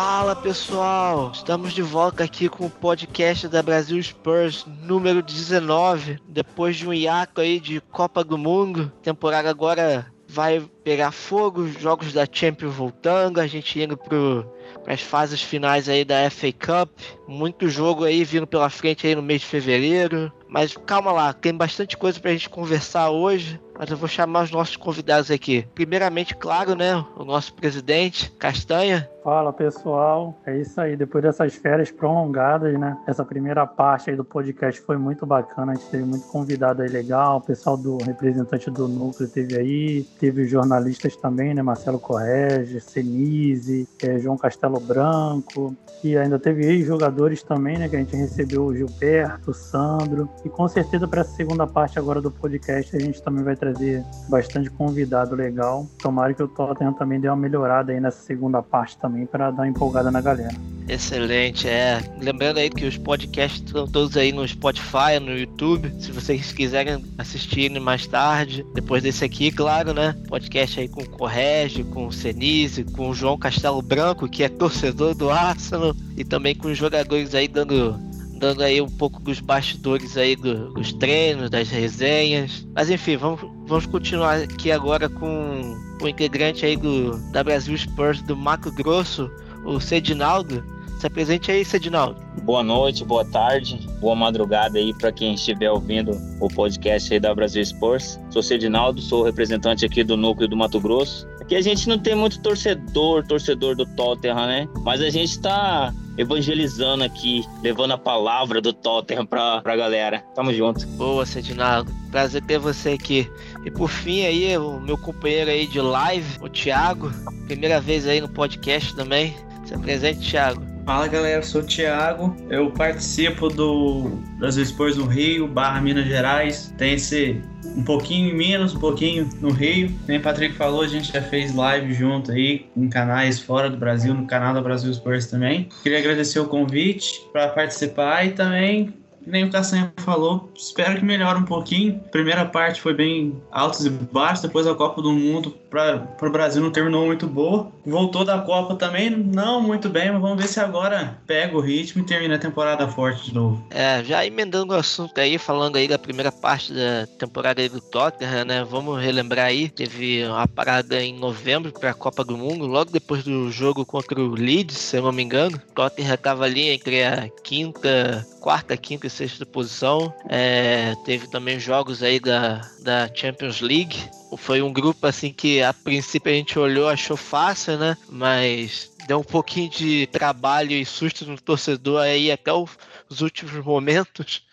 Fala pessoal, estamos de volta aqui com o podcast da Brasil Spurs número 19, depois de um hiato aí de Copa do Mundo, temporada agora vai pegar fogo, jogos da Champions voltando, a gente indo pro as fases finais aí da FA Cup, muito jogo aí vindo pela frente aí no mês de fevereiro, mas calma lá, tem bastante coisa pra gente conversar hoje mas eu vou chamar os nossos convidados aqui. Primeiramente, claro, né, o nosso presidente, Castanha. Fala pessoal, é isso aí. Depois dessas férias prolongadas, né? Essa primeira parte aí do podcast foi muito bacana. A gente teve muito convidado aí legal. O pessoal do representante do núcleo teve aí, teve jornalistas também, né? Marcelo Correge, Senise, é, João Castelo Branco, e ainda teve ex-jogadores também, né? Que a gente recebeu o Gilberto, o Sandro. E com certeza para essa segunda parte agora do podcast a gente também vai trazer trazer bastante convidado legal. Tomara que o Tottenham também dê uma melhorada aí nessa segunda parte também para dar uma empolgada na galera. Excelente, é. Lembrando aí que os podcasts estão todos aí no Spotify, no YouTube. Se vocês quiserem assistir mais tarde, depois desse aqui, claro, né? Podcast aí com o Correge, com o Senise, com o João Castelo Branco, que é torcedor do Arsenal, e também com os jogadores aí dando dando aí um pouco dos bastidores aí do, dos treinos, das resenhas. Mas enfim, vamos, vamos continuar aqui agora com o integrante aí do da Brasil Spurs do Mato Grosso, o Cedinaldo. Se apresente aí, Cedinaldo. Boa noite, boa tarde, boa madrugada aí para quem estiver ouvindo o podcast aí da Brasil Sports. Sou Cedinaldo, sou representante aqui do núcleo do Mato Grosso. Aqui a gente não tem muito torcedor, torcedor do Tottenham, né? Mas a gente está evangelizando aqui, levando a palavra do Tottenham pra, pra galera. Tamo junto. Boa, Cedinaldo. Prazer ter você aqui. E por fim aí, o meu companheiro aí de live, o Thiago. Primeira vez aí no podcast também. Se apresente, Thiago. Fala galera, sou o Thiago, eu participo do Brasil Spurs no Rio, barra Minas Gerais. Tem esse um pouquinho em Minas, um pouquinho no Rio. Nem Patrick falou, a gente já fez live junto aí em canais fora do Brasil, no canal da Brasil Spurs também. Queria agradecer o convite para participar e também nem o Castanha falou, espero que melhore um pouquinho. primeira parte foi bem altos e baixos, depois a Copa do Mundo para o Brasil não terminou muito boa. Voltou da Copa também, não muito bem, mas vamos ver se agora pega o ritmo e termina a temporada forte de novo. É, já emendando o assunto aí, falando aí da primeira parte da temporada aí do Tottenham, né? Vamos relembrar aí, teve uma parada em novembro para a Copa do Mundo, logo depois do jogo contra o Leeds, se eu não me engano. O Tottenham estava ali entre a quinta, quarta, quinta e sexta posição. É, teve também jogos aí da, da Champions League. Foi um grupo assim que a princípio a gente olhou, achou fácil, né? Mas deu um pouquinho de trabalho e susto no torcedor aí até os últimos momentos.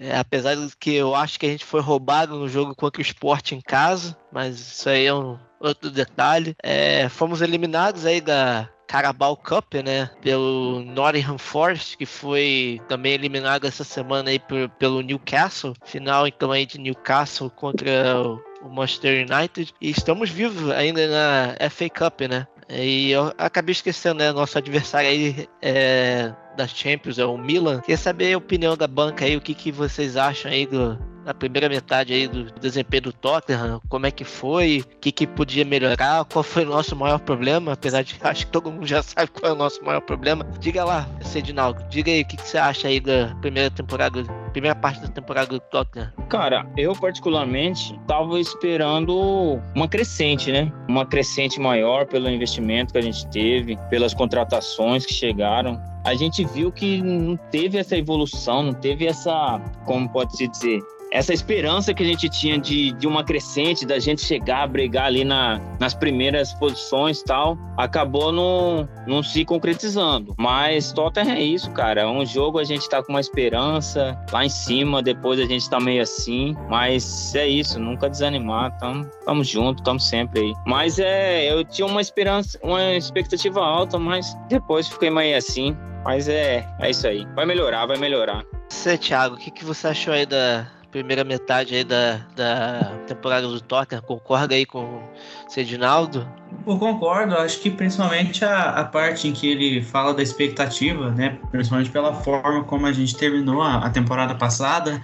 É, apesar de que eu acho que a gente foi roubado no jogo contra o Sport em casa, mas isso aí é um outro detalhe. É, fomos eliminados aí da, Carabao Cup, né? Pelo Nottingham Forest, que foi também eliminado essa semana aí por, pelo Newcastle. Final então aí de Newcastle contra o Manchester United. E estamos vivos ainda na FA Cup, né? E eu acabei esquecendo, né? Nosso adversário aí é, da Champions é o Milan. Queria saber a opinião da banca aí, o que, que vocês acham aí do, na primeira metade aí do desempenho do Tottenham, como é que foi, o que, que podia melhorar, qual foi o nosso maior problema, apesar de acho que todo mundo já sabe qual é o nosso maior problema. Diga lá, Cedinaldo, diga aí o que, que você acha aí da primeira temporada, primeira parte da temporada do Tottenham. Cara, eu particularmente tava esperando uma crescente, né? Uma crescente maior pelo investimento que a gente teve, pelas contratações que chegaram a gente viu que não teve essa evolução, não teve essa, como pode se dizer, essa esperança que a gente tinha de, de uma crescente, da gente chegar a brigar ali na, nas primeiras posições tal, acabou não, não se concretizando. Mas Tottenham é isso, cara. É um jogo a gente tá com uma esperança lá em cima, depois a gente tá meio assim. Mas é isso, nunca desanimar. Tamo, tamo junto, tamo sempre aí. Mas é, eu tinha uma esperança, uma expectativa alta, mas depois fiquei meio assim. Mas é, é isso aí. Vai melhorar, vai melhorar. Você, Thiago, o que, que você achou aí da, primeira metade aí da, da temporada do Tottenham. Concorda aí com o Cedinaldo? Eu concordo, acho que principalmente a, a parte em que ele fala da expectativa, né? Principalmente pela forma como a gente terminou a, a temporada passada.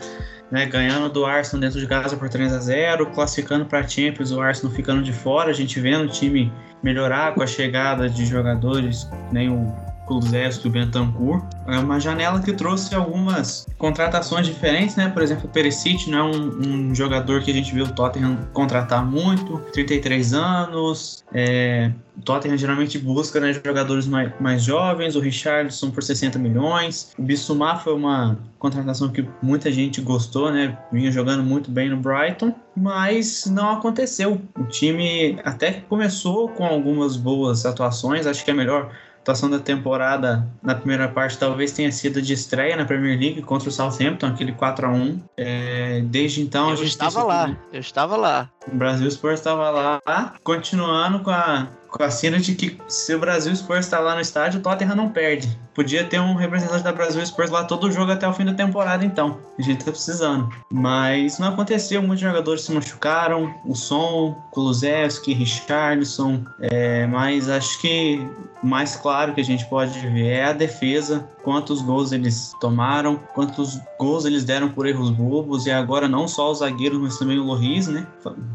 né, ganhando do Arsenal dentro de casa por 3 a 0 classificando para a Champions, o Arsenal ficando de fora, a gente vendo o time melhorar com a chegada de jogadores, né, o Kulusevski e o Bentancur. É uma janela que trouxe algumas contratações diferentes, né? Por exemplo, o Perisic não é um, um, jogador que a gente viu o Tottenham contratar muito, 33 anos. É, o Tottenham geralmente busca né, jogadores mais, mais jovens, o Richardson por 60 milhões. O Bissouma foi uma contratação que muita gente gostou, né? Vinha jogando muito bem no Brighton, mas não aconteceu. O time até começou com algumas boas atuações, acho que é melhor atuação da temporada na primeira parte talvez tenha sido de estreia na Premier League contra o Southampton, aquele 4 a 1 é, Desde então eu a gente estava lá, eu estava lá. O Brasil Sport estava lá, continuando com a, com a cena de que se o Brasil Sport está lá no estádio, o Tottenham não perde. Podia ter um representante da Brasil Sport lá todo o jogo até o fim da temporada, então. A gente tá precisando. Mas não aconteceu, muitos jogadores se machucaram. O Som, Kulusevski, Richardson. É, mas acho que mais claro que a gente pode ver é a defesa. Quantos gols eles tomaram, quantos gols eles deram por erros bobos. E agora não só os zagueiros, mas também o Loris, né?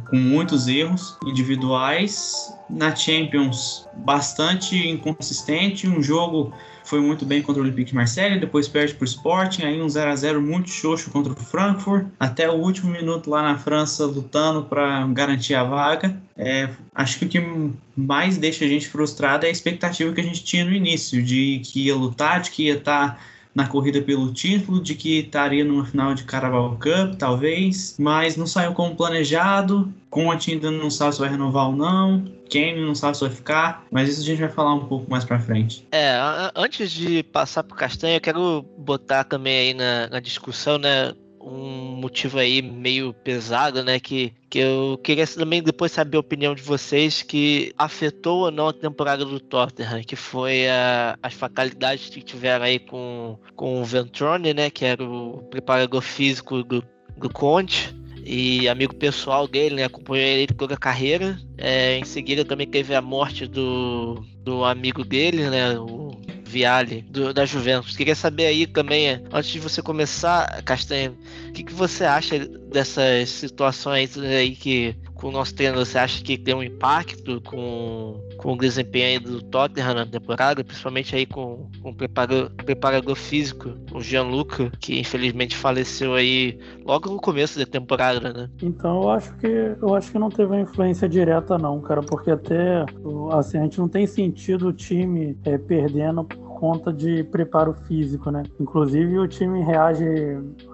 Com muitos erros individuais. Na Champions, bastante inconsistente. Um jogo foi muito bem contra o Olympique de Marseille, depois perde para o Sporting, aí um 0 a 0 muito xoxo contra o Frankfurt, até o último minuto lá na França lutando para garantir a vaga. É, acho que o que mais deixa a gente frustrado é a expectativa que a gente tinha no início, de que ia lutar, de que ia estar tá na corrida pelo título, de que estaria numa final de Carabao Cup, talvez, mas não saiu como planejado. Conte ainda não sabe se vai renovar ou não. Kane não sabe se vai ficar, mas isso a gente vai falar um pouco mais pra frente. É, antes de passar pro Castanha, eu quero botar também aí na, na discussão, né? um motivo aí meio pesado, né? Que, que eu queria também depois saber a opinião de vocês que afetou ou não a temporada do Tottenham, que foi a, as fatalidades que tiveram aí com, com o Ventrone, né? Que era o preparador físico do, do Conte e amigo pessoal dele, né? Acompanhou ele toda a carreira. É, em seguida também teve a morte do, do amigo dele, né? O Viale, do, da Juventus. Queria saber aí também, antes de você começar, Castanha, o que, que você acha dessas situações aí que com o nosso treino, você acha que tem um impacto com, com o desempenho do Tottenham na temporada, principalmente aí com, com o preparador, preparador físico, o Gianluca, que infelizmente faleceu aí logo no começo da temporada, né? Então eu acho que eu acho que não teve uma influência direta não, cara, porque até assim, a gente não tem sentido o time é, perdendo conta de preparo físico, né? Inclusive o time reage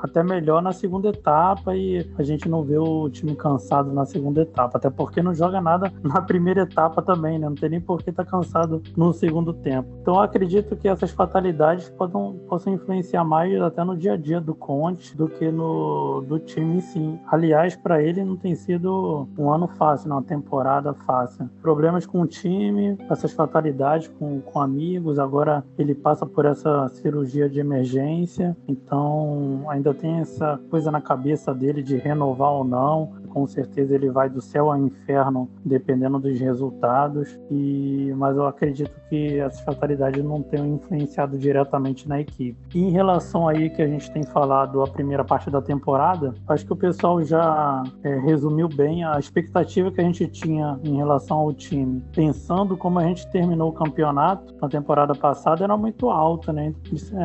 até melhor na segunda etapa e a gente não vê o time cansado na segunda etapa, até porque não joga nada na primeira etapa também, né? Não tem nem por que estar tá cansado no segundo tempo. Então eu acredito que essas fatalidades possam, possam influenciar mais até no dia a dia do Conte do que no do time em si. Aliás, para ele não tem sido um ano fácil, uma temporada fácil. Problemas com o time, essas fatalidades com, com amigos, agora ele passa por essa cirurgia de emergência, então ainda tem essa coisa na cabeça dele de renovar ou não. Com certeza ele vai do céu ao inferno dependendo dos resultados. E mas eu acredito que essas fatalidades não tenham influenciado diretamente na equipe. E em relação aí que a gente tem falado a primeira parte da temporada, acho que o pessoal já é, resumiu bem a expectativa que a gente tinha em relação ao time. Pensando como a gente terminou o campeonato na temporada passada, era muito alta, né?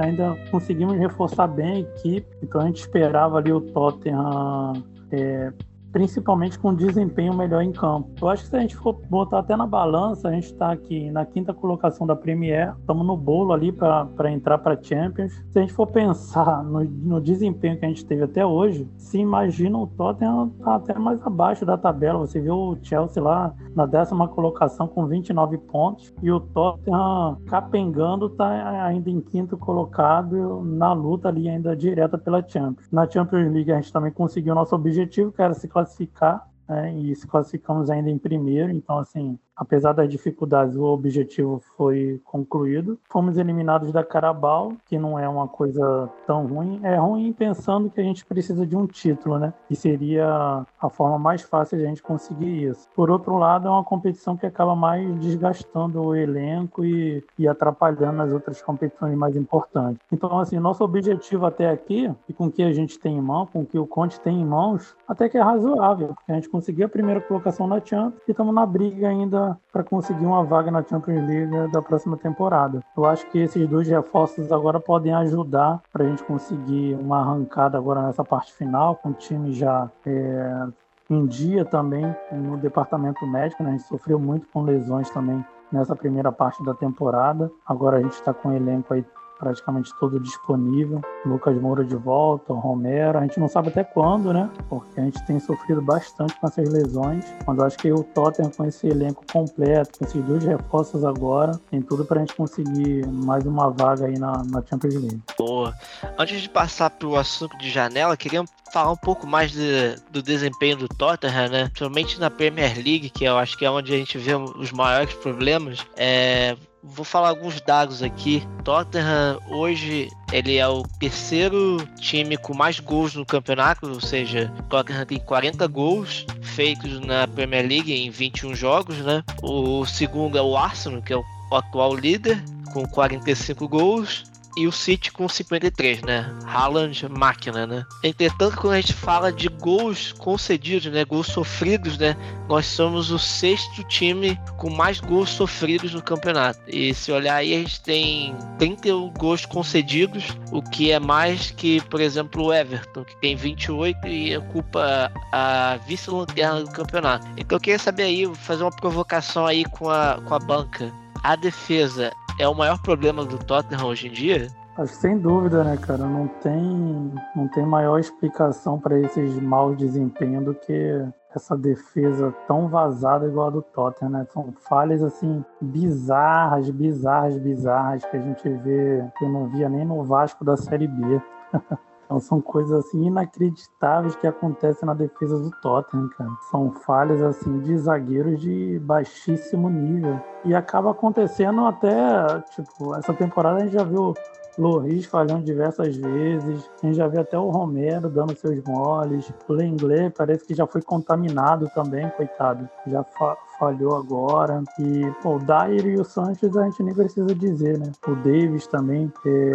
Ainda conseguimos reforçar bem a equipe, então a gente esperava ali o Tottenham é, principalmente com desempenho melhor em campo. Eu acho que se a gente for botar até na balança, a gente está aqui na quinta colocação da Premier, estamos no bolo ali para entrar para Champions. Se a gente for pensar no, no, desempenho que a gente teve até hoje, se imagina o Tottenham tá até mais abaixo da tabela. Você viu o Chelsea lá na décima colocação com 29 pontos e o Tottenham capengando está ainda em quinto colocado na luta ali ainda direta pela Champions. Na Champions League a gente também conseguiu nosso objetivo, que era se classificar classificar, né, e se classificamos ainda em primeiro, então assim, apesar das dificuldades, o objetivo foi concluído. Fomos eliminados da Carabao, que não é uma coisa tão ruim. É ruim pensando que a gente precisa de um título, né? E seria a forma mais fácil de a gente conseguir isso. Por outro lado, é uma competição que acaba mais desgastando o elenco e, e atrapalhando as outras competições mais importantes. Então, assim, nosso objetivo até aqui, e com o que a gente tem em mão, com o que o Conte tem em mãos, até que é razoável, porque a gente conseguiu a primeira colocação na Champions e estamos na briga ainda para conseguir uma vaga na Champions League da próxima temporada. Eu acho que esses dois reforços agora podem ajudar para a gente conseguir uma arrancada agora nessa parte final, com o time já é, em dia também no departamento médico. Né? A gente sofreu muito com lesões também nessa primeira parte da temporada. Agora a gente está com o elenco aí praticamente todo disponível. Lucas Moura de volta, o Romero. A gente não sabe até quando, né? Porque a gente tem sofrido bastante com essas lesões. Mas acho que o Tottenham, com esse elenco completo, com esses dois reforços agora, tem tudo para a gente conseguir mais uma vaga aí na, na Champions League. Boa. Antes de passar para o assunto de janela, queria falar um pouco mais de, do desempenho do Tottenham, né? Principalmente na Premier League, que eu acho que é onde a gente vê os maiores problemas. É, Vou falar alguns dados aqui. Tottenham hoje ele é o terceiro time com mais gols no campeonato, ou seja, Tottenham tem 40 gols feitos na Premier League em 21 jogos, né? O segundo é o Arsenal, que é o atual líder, com 45 gols e o City com 53, né? Haaland, máquina, né? Entretanto, quando a gente fala de gols concedidos, né? Gols sofridos, né? Nós somos o sexto time com mais gols sofridos no campeonato. E se olhar aí, a gente tem 31 gols concedidos, o que é mais que, por exemplo, o Everton, que tem 28 e ocupa a vice-lanterna do campeonato. Então eu queria saber aí, fazer uma provocação aí com a, com a banca. A defesa é o maior problema do Tottenham hoje em dia? Acho que sem dúvida, né, cara? Não tem, não tem maior explicação para esses maus desempenhos do que essa defesa tão vazada igual a do Tottenham, né? São falhas assim bizarras, bizarras, bizarras que a gente vê que eu não via nem no Vasco da Série B. Então são coisas assim inacreditáveis que acontecem na defesa do Tottenham, cara. São falhas assim de zagueiros de baixíssimo nível. E acaba acontecendo até, tipo, essa temporada a gente já viu Loris falhando diversas vezes. A gente já viu até o Romero dando seus moles. O Lenglet parece que já foi contaminado também, coitado. Já fa falhou agora. E pô, o Dyer e o Sanches a gente nem precisa dizer, né? O Davis também, que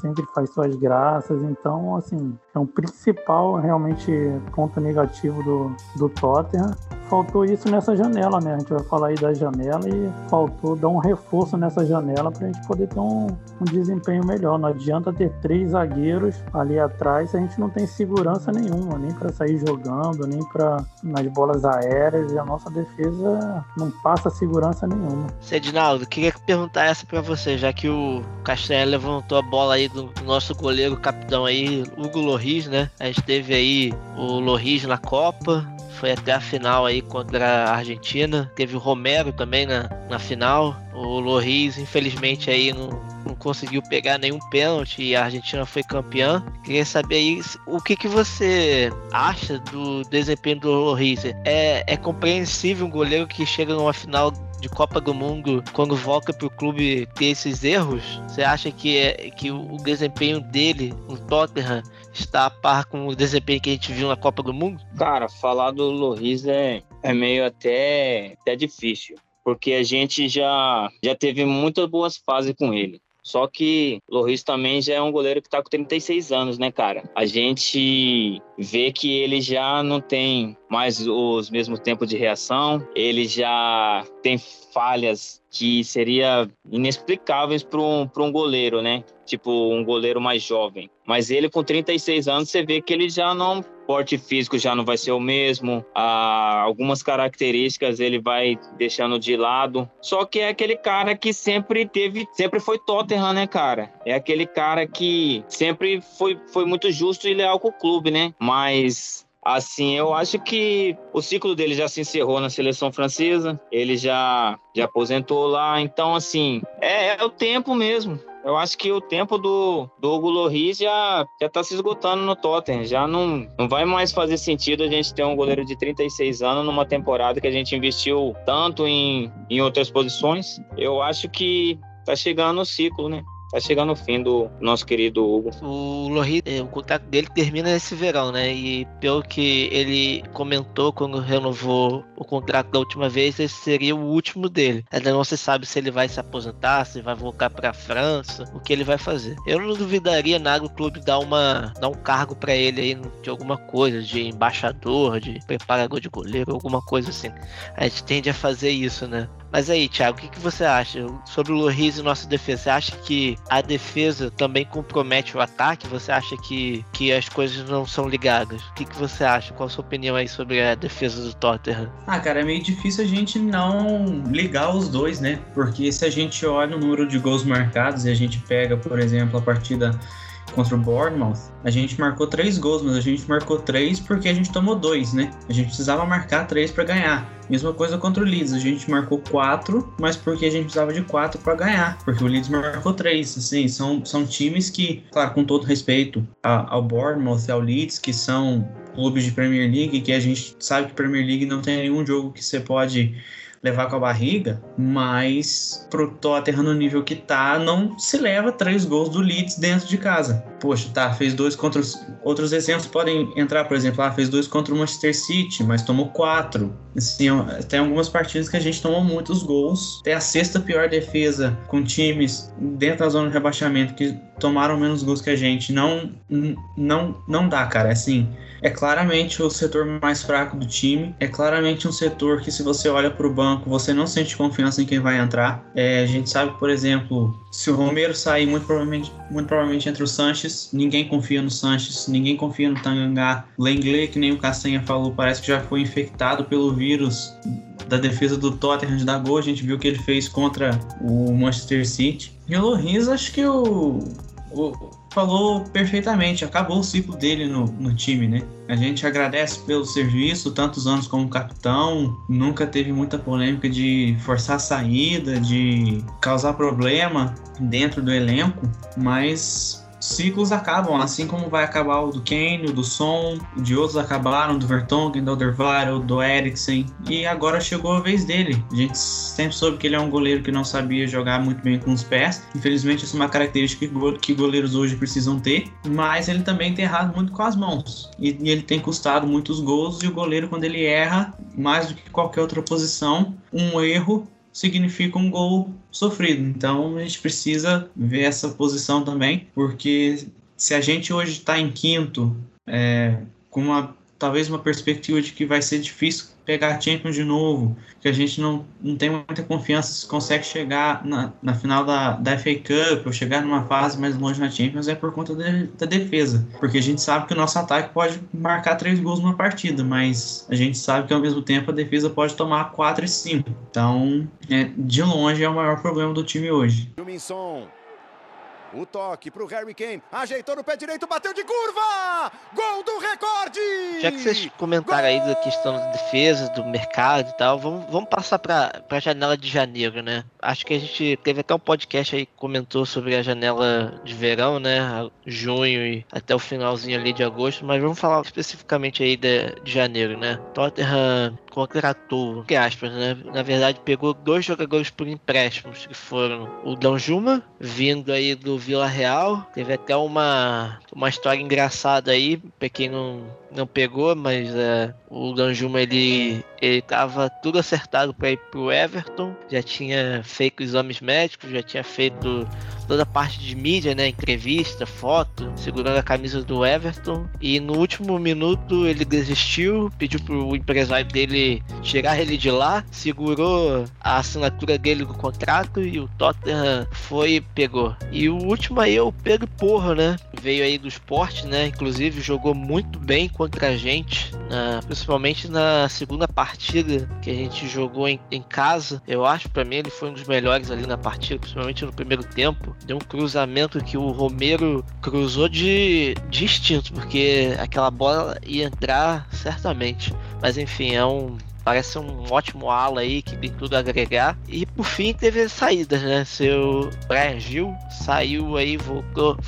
sempre faz suas graças. Então, assim, é um principal realmente ponto negativo do, do Tottenham faltou isso nessa janela, né? A gente vai falar aí da janela e faltou dar um reforço nessa janela para a gente poder ter um, um, desempenho melhor. Não adianta ter três zagueiros ali atrás se a gente não tem segurança nenhuma, nem para sair jogando, nem para nas bolas aéreas e a nossa defesa não passa segurança nenhuma. Cedinaldo, queria perguntar essa para você, já que o Castanha levantou a bola aí do nosso goleiro capitão aí, Hugo Loris, né? A gente teve aí o Loris na Copa, foi até a final aí contra a Argentina. Teve o Romero também na, na final. O Loris, infelizmente, aí não, não conseguiu pegar nenhum pênalti e a Argentina foi campeã. Queria saber aí o que, que você acha do desempenho do Loris. É, é compreensível um goleiro que chega numa final de Copa do Mundo, quando volta pro clube ter esses erros? Você acha que, é, que o desempenho dele no Tottenham está a par com o desempenho que a gente viu na Copa do Mundo? Cara, falar do Loris é, é meio até, até difícil, porque a gente já, já teve muitas boas fases com ele. Só que Loris também já é um goleiro que tá com 36 anos, né, cara? A gente vê que ele já não tem mais os mesmos tempos de reação, ele já tem falhas que seria inexplicáveis para um, um goleiro, né? Tipo, um goleiro mais jovem. Mas ele com 36 anos, você vê que ele já não porte físico já não vai ser o mesmo, ah, algumas características ele vai deixando de lado. Só que é aquele cara que sempre teve, sempre foi Tottenham, né, cara? É aquele cara que sempre foi, foi muito justo e leal com o clube, né? Mas Assim, eu acho que o ciclo dele já se encerrou na seleção francesa, ele já, já aposentou lá, então, assim, é, é o tempo mesmo Eu acho que o tempo do, do Hugo Loris já, já tá se esgotando no Tottenham. Já não, não vai mais fazer sentido a gente ter um goleiro de 36 anos numa temporada que a gente investiu tanto em, em outras posições. Eu acho que tá chegando o ciclo, né? Tá chegando o fim do nosso querido Hugo. O Lohri, é, o contrato dele termina esse verão, né? E pelo que ele comentou quando renovou o contrato da última vez, esse seria o último dele. Ainda não se sabe se ele vai se aposentar, se vai voltar para a França, o que ele vai fazer. Eu não duvidaria nada o clube dar uma dar um cargo para ele aí de alguma coisa, de embaixador, de preparador de goleiro, alguma coisa assim. A gente tende a fazer isso, né? Mas aí, Thiago, o que, que você acha sobre o Loris e nossa defesa? Você acha que a defesa também compromete o ataque? Você acha que, que as coisas não são ligadas? O que, que você acha? Qual a sua opinião aí sobre a defesa do Tottenham? Ah, cara, é meio difícil a gente não ligar os dois, né? Porque se a gente olha o número de gols marcados e a gente pega, por exemplo, a partida contra o Bournemouth, a gente marcou três gols, mas a gente marcou três porque a gente tomou dois, né? A gente precisava marcar três para ganhar. Mesma coisa contra o Leeds, a gente marcou quatro, mas porque a gente precisava de quatro para ganhar, porque o Leeds marcou três. Assim, são, são times que, claro, com todo respeito ao Bournemouth e ao Leeds, que são clubes de Premier League, que a gente sabe que Premier League não tem nenhum jogo que você pode levar com a barriga, mas pro Tottenham no nível que tá, não se leva três gols do Leeds dentro de casa. Poxa, tá, fez dois contra os... Outros exemplos podem entrar, por exemplo, ah, fez dois contra o Manchester City, mas tomou quatro. Assim, tem algumas partidas que a gente tomou muitos gols. Tem a sexta pior defesa com times dentro da zona de rebaixamento que tomaram menos gols que a gente. Não, não, não dá, cara. É assim, é claramente o setor mais fraco do time. É claramente um setor que, se você olha para o banco, você não sente confiança em quem vai entrar. É, a gente sabe, por exemplo, se o Romero sair, muito provavelmente, muito provavelmente entre o Sanches, ninguém confia no Sanches, ninguém confia no Tangangá. Lenglet, que nem o Castanha falou, parece que já foi infectado pelo vírus da defesa do Tottenham de dar. A gente viu o que ele fez contra o Manchester City. E o Loris, acho que o, o falou perfeitamente, acabou o ciclo dele no, no time, né? A gente agradece pelo serviço, tantos anos como capitão, nunca teve muita polêmica de forçar a saída, de causar problema dentro do elenco, mas ciclos acabam, assim como vai acabar o do Kane, o do Son, de outros acabaram, do Vertonghen, do Alderweireld, do Eriksen, e agora chegou a vez dele. A gente sempre soube que ele é um goleiro que não sabia jogar muito bem com os pés, infelizmente essa é uma característica que goleiros hoje precisam ter, mas ele também tem errado muito com as mãos, e ele tem custado muitos gols, e o goleiro quando ele erra, mais do que qualquer outra posição, um erro significa um gol sofrido. Então a gente precisa ver essa posição também, porque se a gente hoje está em quinto, é, com uma talvez uma perspectiva de que vai ser difícil pegar a Champions de novo, que a gente não, não tem muita confiança se consegue chegar na, na final da, da FA Cup ou chegar numa fase mais longe na Champions é por conta de, da defesa, porque a gente sabe que o nosso ataque pode marcar três gols numa partida, mas a gente sabe que ao mesmo tempo a defesa pode tomar quatro e cinco. Então, é, de longe é o maior problema do time hoje. O toque para o Harry Kane. Ajeitou no pé direito, bateu de curva! Gol do recorde! Já que vocês comentaram aí da questão da defesa, do mercado e tal, vamos, vamos passar para a janela de janeiro, né? Acho que a gente teve até um podcast aí que comentou sobre a janela de verão, né? Junho e até o finalzinho ali de agosto, mas vamos falar especificamente aí de, de janeiro, né? Tottenham contratou, que aspas, né? Na verdade, pegou dois jogadores por empréstimos, que foram o Danjuma, vindo aí do Vila Real. Teve até uma, uma história engraçada aí, quem não, não pegou, mas é, o Danjuma ele, ele tava tudo acertado para ir pro Everton, já tinha feito exames médicos, já tinha feito toda a parte de mídia, né? Entrevista, foto, segurando a camisa do Everton. E no último minuto ele desistiu, pediu pro empresário dele tirar ele de lá, segurou a assinatura dele do contrato e o Tottenham foi e pegou. E o último aí é o Pedro Porro, né? Veio aí do esporte, né? Inclusive jogou muito bem contra a gente, principalmente na segunda partida que a gente jogou em, em casa. Eu acho, para mim, ele foi um dos melhores ali na partida, principalmente no primeiro tempo deu um cruzamento que o Romero cruzou de, instinto, porque aquela bola ia entrar certamente. Mas enfim, é um parece um ótimo ala aí que tem tudo a agregar. E por fim teve as saídas, né? Seu Brian Gil saiu aí, voltou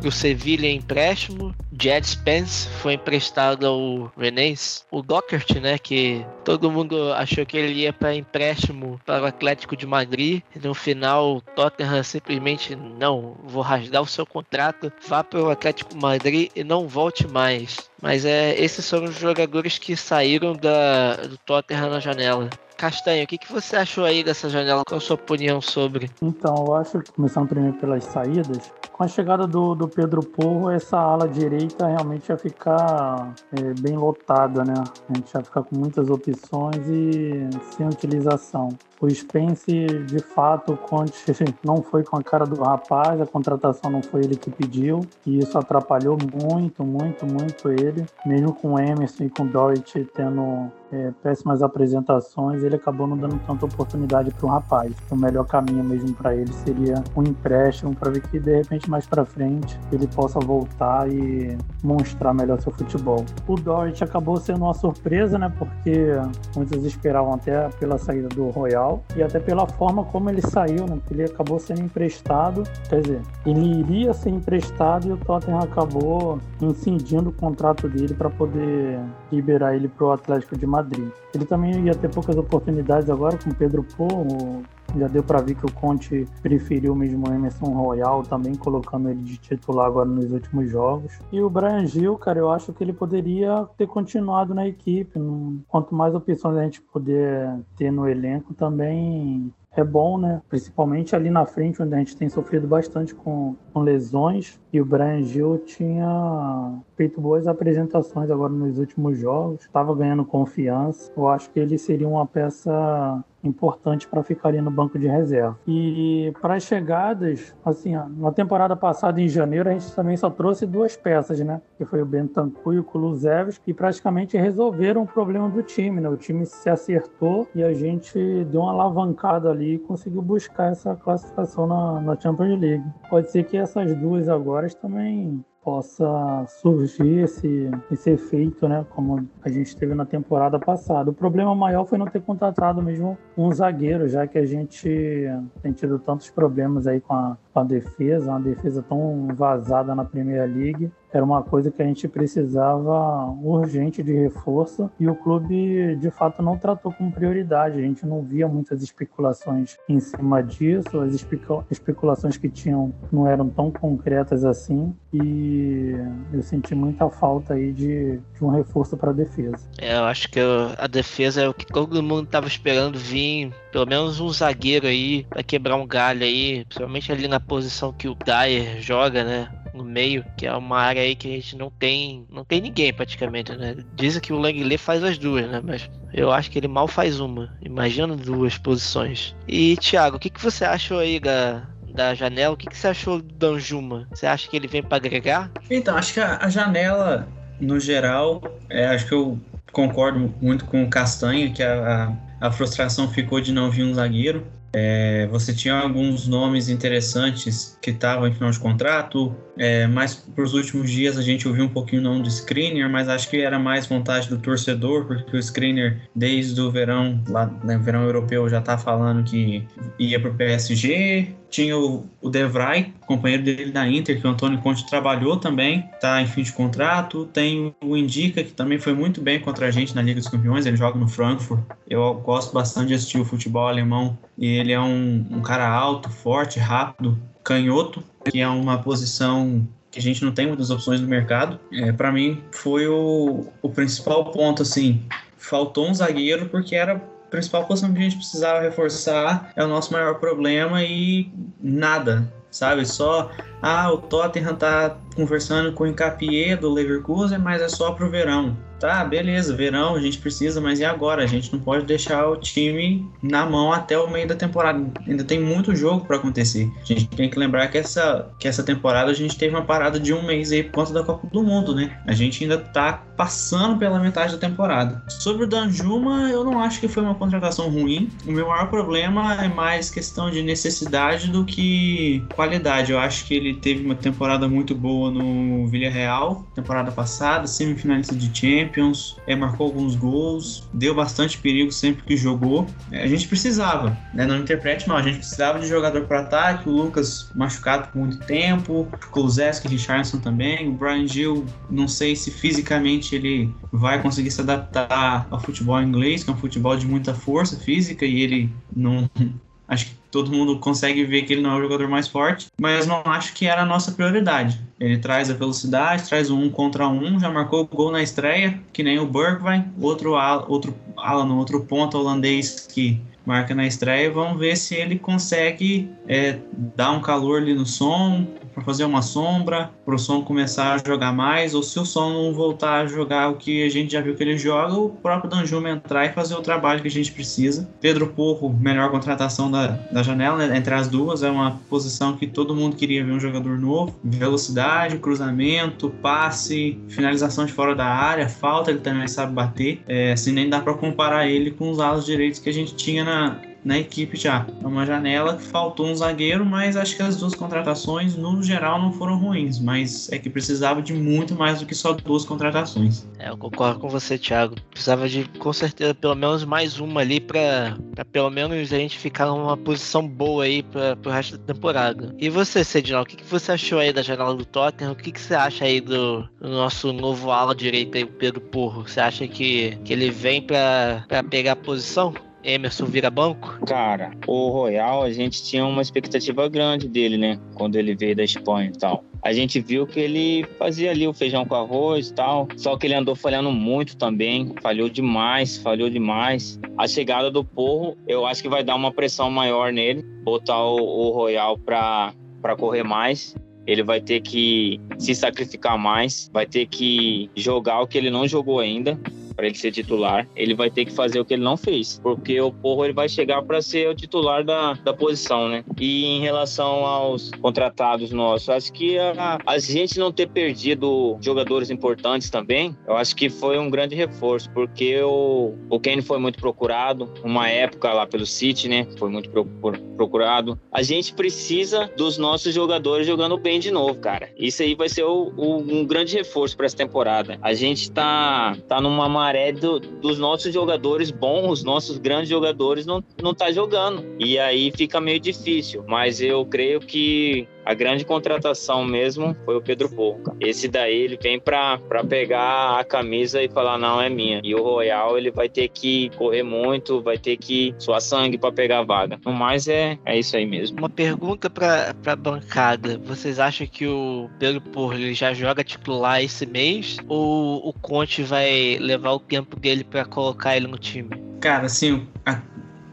pro Sevilla em empréstimo. Jed Spence foi emprestado ao Rennes. O Dockert, né, que todo mundo achou que ele ia para empréstimo para o Atlético de Madrid. No final, o Tottenham simplesmente não, vou rasgar o seu contrato, vá para o Atlético de Madrid e não volte mais. Mas é, esses foram os jogadores que saíram da, do Tottenham na janela. Castanho, o que, que você achou aí dessa janela? Qual a sua opinião sobre? Então, eu acho que começando primeiro pelas saídas, com a chegada do, do Pedro Porro, essa ala direita realmente ia ficar é, bem lotada, né? A gente ia ficar com muitas opções e sem utilização. O Spence, de fato, o Conte não foi com a cara do rapaz, a contratação não foi ele que pediu, e isso atrapalhou muito, muito, muito ele. Mesmo com o Emerson e com o Dorrit tendo é, péssimas apresentações, ele acabou não dando tanta oportunidade para o rapaz. O melhor caminho mesmo para ele seria um empréstimo para ver que de repente mais para frente ele possa voltar e mostrar melhor seu futebol. O Dorrit acabou sendo uma surpresa, né? Porque muitos esperavam até pela saída do Royal e até pela forma como ele saiu, né? Ele acabou sendo emprestado, quer dizer, ele iria ser emprestado e o Tottenham acabou incidindo o contrato dele para poder liberar ele para o Atlético de Madrid. Ele também ia ter poucas oportunidades agora com Pedro Porro, já deu para ver que o Conte preferiu mesmo o Emerson Royal, também colocando ele de titular agora nos últimos jogos. E o Brian Gil, cara, eu acho que ele poderia ter continuado na equipe. Quanto mais opções a gente puder ter no elenco, também é bom, né? Principalmente ali na frente, onde a gente tem sofrido bastante com, com lesões. E o Brian Gil tinha feito boas apresentações agora nos últimos jogos, estava ganhando confiança. Eu acho que ele seria uma peça importante para ficar ali no banco de reserva. E para as chegadas, assim, na temporada passada em janeiro a gente também só trouxe duas peças, né? Que foi o Bentancur e o Kulusevski, que praticamente resolveram o problema do time, né? O time se acertou e a gente deu uma alavancada ali e conseguiu buscar essa classificação na, na Champions League. Pode ser que essas duas agora também possa surgir esse, esse efeito, né? Como a gente teve na temporada passada. O problema maior foi não ter contratado mesmo um zagueiro, já que a gente tem tido tantos problemas aí com a, com a defesa, uma defesa tão vazada na Primeira League era uma coisa que a gente precisava urgente de reforço e o clube de fato não tratou como prioridade. A gente não via muitas especulações em cima disso, as especulações que tinham não eram tão concretas assim e eu senti muita falta aí de, de um reforço para a defesa. É, eu acho que a defesa é o que todo mundo estava esperando vir, pelo menos um zagueiro aí para quebrar um galho aí, principalmente ali na posição que o Dyer joga, né? no meio, que é uma área aí que a gente não tem, não tem ninguém praticamente, né? Dizem que o Langley faz as duas, né? Mas eu acho que ele mal faz uma. Imagina duas posições. E Thiago, o que, que você achou aí da, da janela? O que, que você achou do Danjuma? Você acha que ele vem para agregar? Então, acho que a, a janela, no geral, é, acho que eu concordo muito com o Castanha, que a, a, a frustração ficou de não vir um zagueiro. É, você tinha alguns nomes interessantes que estavam em final de contrato, é, mas para os últimos dias a gente ouviu um pouquinho o nome do Screener, mas acho que era mais vontade do torcedor, porque o Screener, desde o verão, lá no né, verão europeu, já está falando que ia para o PSG. Tinha o, o De Vrij, companheiro dele da Inter, que o Antônio Conte trabalhou também, está em fim de contrato. Tem o Indica, que também foi muito bem contra a gente na Liga dos Campeões, ele joga no Frankfurt. Eu gosto bastante de assistir o futebol alemão e ele é um, um cara alto, forte, rápido, canhoto, que é uma posição que a gente não tem muitas opções no mercado. É, para mim, foi o, o principal ponto, assim, faltou um zagueiro porque era principal posição que a gente precisava reforçar, é o nosso maior problema e nada, sabe? Só, ah, o Tottenham tá conversando com o Encapié do Leverkusen, mas é só pro verão. Tá, beleza, verão a gente precisa, mas e agora? A gente não pode deixar o time na mão até o meio da temporada. Ainda tem muito jogo para acontecer. A gente tem que lembrar que essa, que essa temporada a gente teve uma parada de um mês aí por conta da Copa do Mundo, né? A gente ainda tá passando pela metade da temporada. Sobre o Danjuma, eu não acho que foi uma contratação ruim. O meu maior problema é mais questão de necessidade do que qualidade. Eu acho que ele teve uma temporada muito boa no Villarreal, temporada passada, semifinalista de Champions é, marcou alguns gols, deu bastante perigo sempre que jogou. É, a gente precisava, né? Não interprete mal, a gente precisava de jogador para ataque, o Lucas machucado por muito tempo, Kulusevski, Richardson também, o Brian Gill, não sei se fisicamente ele vai conseguir se adaptar ao futebol inglês, que é um futebol de muita força física e ele não acho que todo mundo consegue ver que ele não é o jogador mais forte, mas não acho que era a nossa prioridade. Ele traz a velocidade, traz um contra um, já marcou o gol na estreia, que nem o Bergwijn, outro ala, outro ala no outro ponto holandês que marca na estreia. Vamos ver se ele consegue é, dar um calor ali no som, para fazer uma sombra, para o som começar a jogar mais, ou se o som não voltar a jogar o que a gente já viu que ele joga, o próprio Danjuma entrar e fazer o trabalho que a gente precisa. Pedro Porro, melhor contratação da, da janela, né? entre as duas, é uma posição que todo mundo queria ver um jogador novo. Velocidade, cruzamento, passe, finalização de fora da área, falta, ele também sabe bater. É, assim, nem dá para comparar ele com os alas direitos que a gente tinha na, na equipe já. É uma janela que faltou um zagueiro, mas acho que as duas contratações, no geral, não foram ruins. Mas é que precisava de muito mais do que só duas contratações. É, eu concordo com você, Thiago. Precisava de, com certeza, pelo menos mais uma ali para pelo menos a gente ficar numa posição boa aí para o resto da temporada. E você, Cedinal, o que, que você achou aí da janela do Tottenham? O que, que você acha aí do, do nosso novo ala direito aí, Pedro Porro? Você acha que, que ele vem para pegar a posição? Emerson vira banco? Cara, o Royal, a gente tinha uma expectativa grande dele, né? Quando ele veio da Espanha e tal. A gente viu que ele fazia ali o feijão com arroz e tal, só que ele andou falhando muito também, falhou demais, falhou demais. A chegada do Porro, eu acho que vai dar uma pressão maior nele, botar o, o Royal para correr mais ele vai ter que se sacrificar mais, vai ter que jogar o que ele não jogou ainda para ele ser titular, ele vai ter que fazer o que ele não fez, porque o Porro ele vai chegar para ser o titular da, da posição, né? E em relação aos contratados nossos, acho que a, a gente não ter perdido jogadores importantes também, eu acho que foi um grande reforço, porque o, o Kane foi muito procurado, uma época lá pelo City, né? Foi muito procurado. A gente precisa dos nossos jogadores jogando bem de novo, cara. Isso aí vai ser o, o, um grande reforço para essa temporada. A gente tá, tá numa maré do, dos nossos jogadores bons, nossos grandes jogadores não, não tá jogando. E aí fica meio difícil. Mas eu creio que a grande contratação mesmo foi o Pedro Porco. Esse daí ele vem para pegar a camisa e falar não é minha. E o Royal ele vai ter que correr muito, vai ter que suar sangue para pegar a vaga. No mais é, é isso aí mesmo. Uma pergunta para a bancada. Vocês acham que o Pedro Porro ele já joga titular esse mês ou o Conte vai levar o tempo dele para colocar ele no time? Cara, assim, a,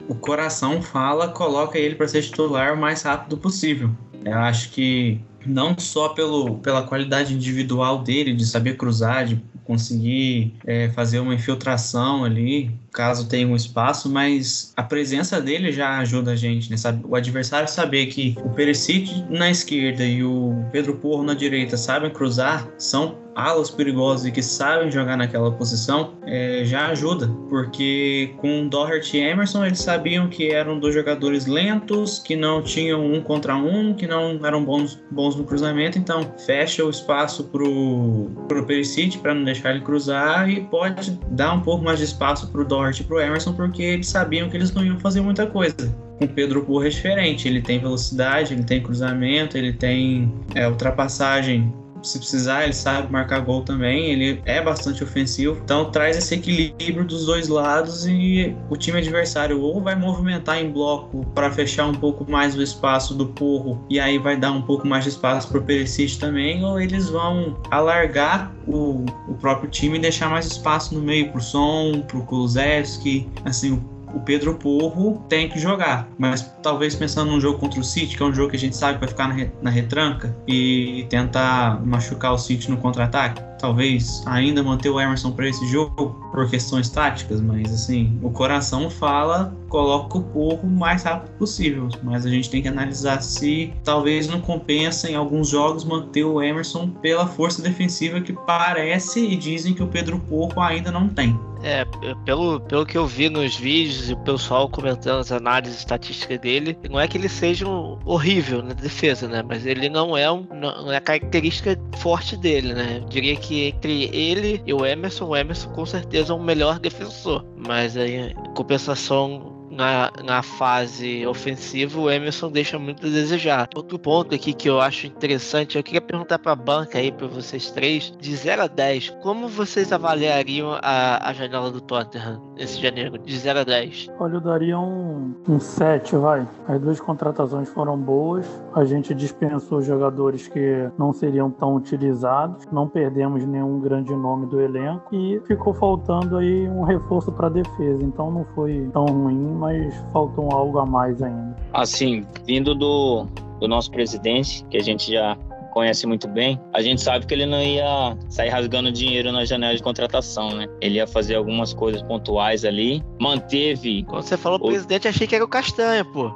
o coração fala, coloca ele para ser titular o mais rápido possível. Eu acho que não só pelo, pela qualidade individual dele, de saber cruzar, de conseguir é, fazer uma infiltração ali, caso tenha um espaço, mas a presença dele já ajuda a gente, né? Sabe? O adversário saber que o Perisic na esquerda e o Pedro Porro na direita sabem cruzar, são alas perigosos e que sabem jogar naquela posição, é, já ajuda, porque com Doherty e Emerson eles sabiam que eram dois jogadores lentos, que não tinham um contra um, que não eram bons, bons no cruzamento, então fecha o espaço pro, pro Perisic para não deixar ele cruzar e pode dar um pouco mais de espaço pro Doherty e pro Emerson, porque eles sabiam que eles não iam fazer muita coisa com Pedro Porra é diferente. Ele tem velocidade, ele tem cruzamento, ele tem é, ultrapassagem se precisar, ele sabe marcar gol também, ele é bastante ofensivo. Então traz esse equilíbrio dos dois lados e o time adversário ou vai movimentar em bloco para fechar um pouco mais o espaço do Porro e aí vai dar um pouco mais de espaço para o Perisic também, ou eles vão alargar o, o próprio time e deixar mais espaço no meio para o Som, para o Kulusevski, assim, o o Pedro Porro tem que jogar. Mas talvez pensando num jogo contra o City, que é um jogo que a gente sabe que vai ficar na, re, na retranca, e tentar machucar o City no contra-ataque, talvez ainda manter o Emerson para esse jogo por questões táticas, mas assim, o coração fala, coloca o Porro o mais rápido possível, mas a gente tem que analisar se talvez não compensa em alguns jogos manter o Emerson pela força defensiva que parece e dizem que o Pedro Porro ainda não tem. É, pelo, pelo que eu vi nos vídeos e o pessoal comentando as análises estatísticas dele, não é que ele seja um horrível na defesa, né? Mas ele não é, um, não é característica forte dele, né? Eu diria que entre ele e o Emerson, o Emerson com certeza é um melhor defensor. Mas aí, compensação, na, na fase ofensiva, o Emerson deixa muito a desejar. Outro ponto aqui que eu acho interessante, eu queria perguntar para a banca aí, para vocês três, de 0 a 10, como vocês avaliariam a, a janela do Tottenham esse janeiro, de 0 a 10? Olha, eu daria um, um 7, vai. As duas contratações foram boas, a gente dispensou jogadores que não seriam tão utilizados, não perdemos nenhum grande nome do elenco e ficou faltando aí um reforço para defesa, então não foi tão ruim, mas faltou algo a mais ainda. Assim, vindo do, do nosso presidente, que a gente já conhece muito bem, a gente sabe que ele não ia sair rasgando dinheiro na janela de contratação, né? Ele ia fazer algumas coisas pontuais ali, manteve. Quando você falou o... presidente, achei que era o Castanha, pô.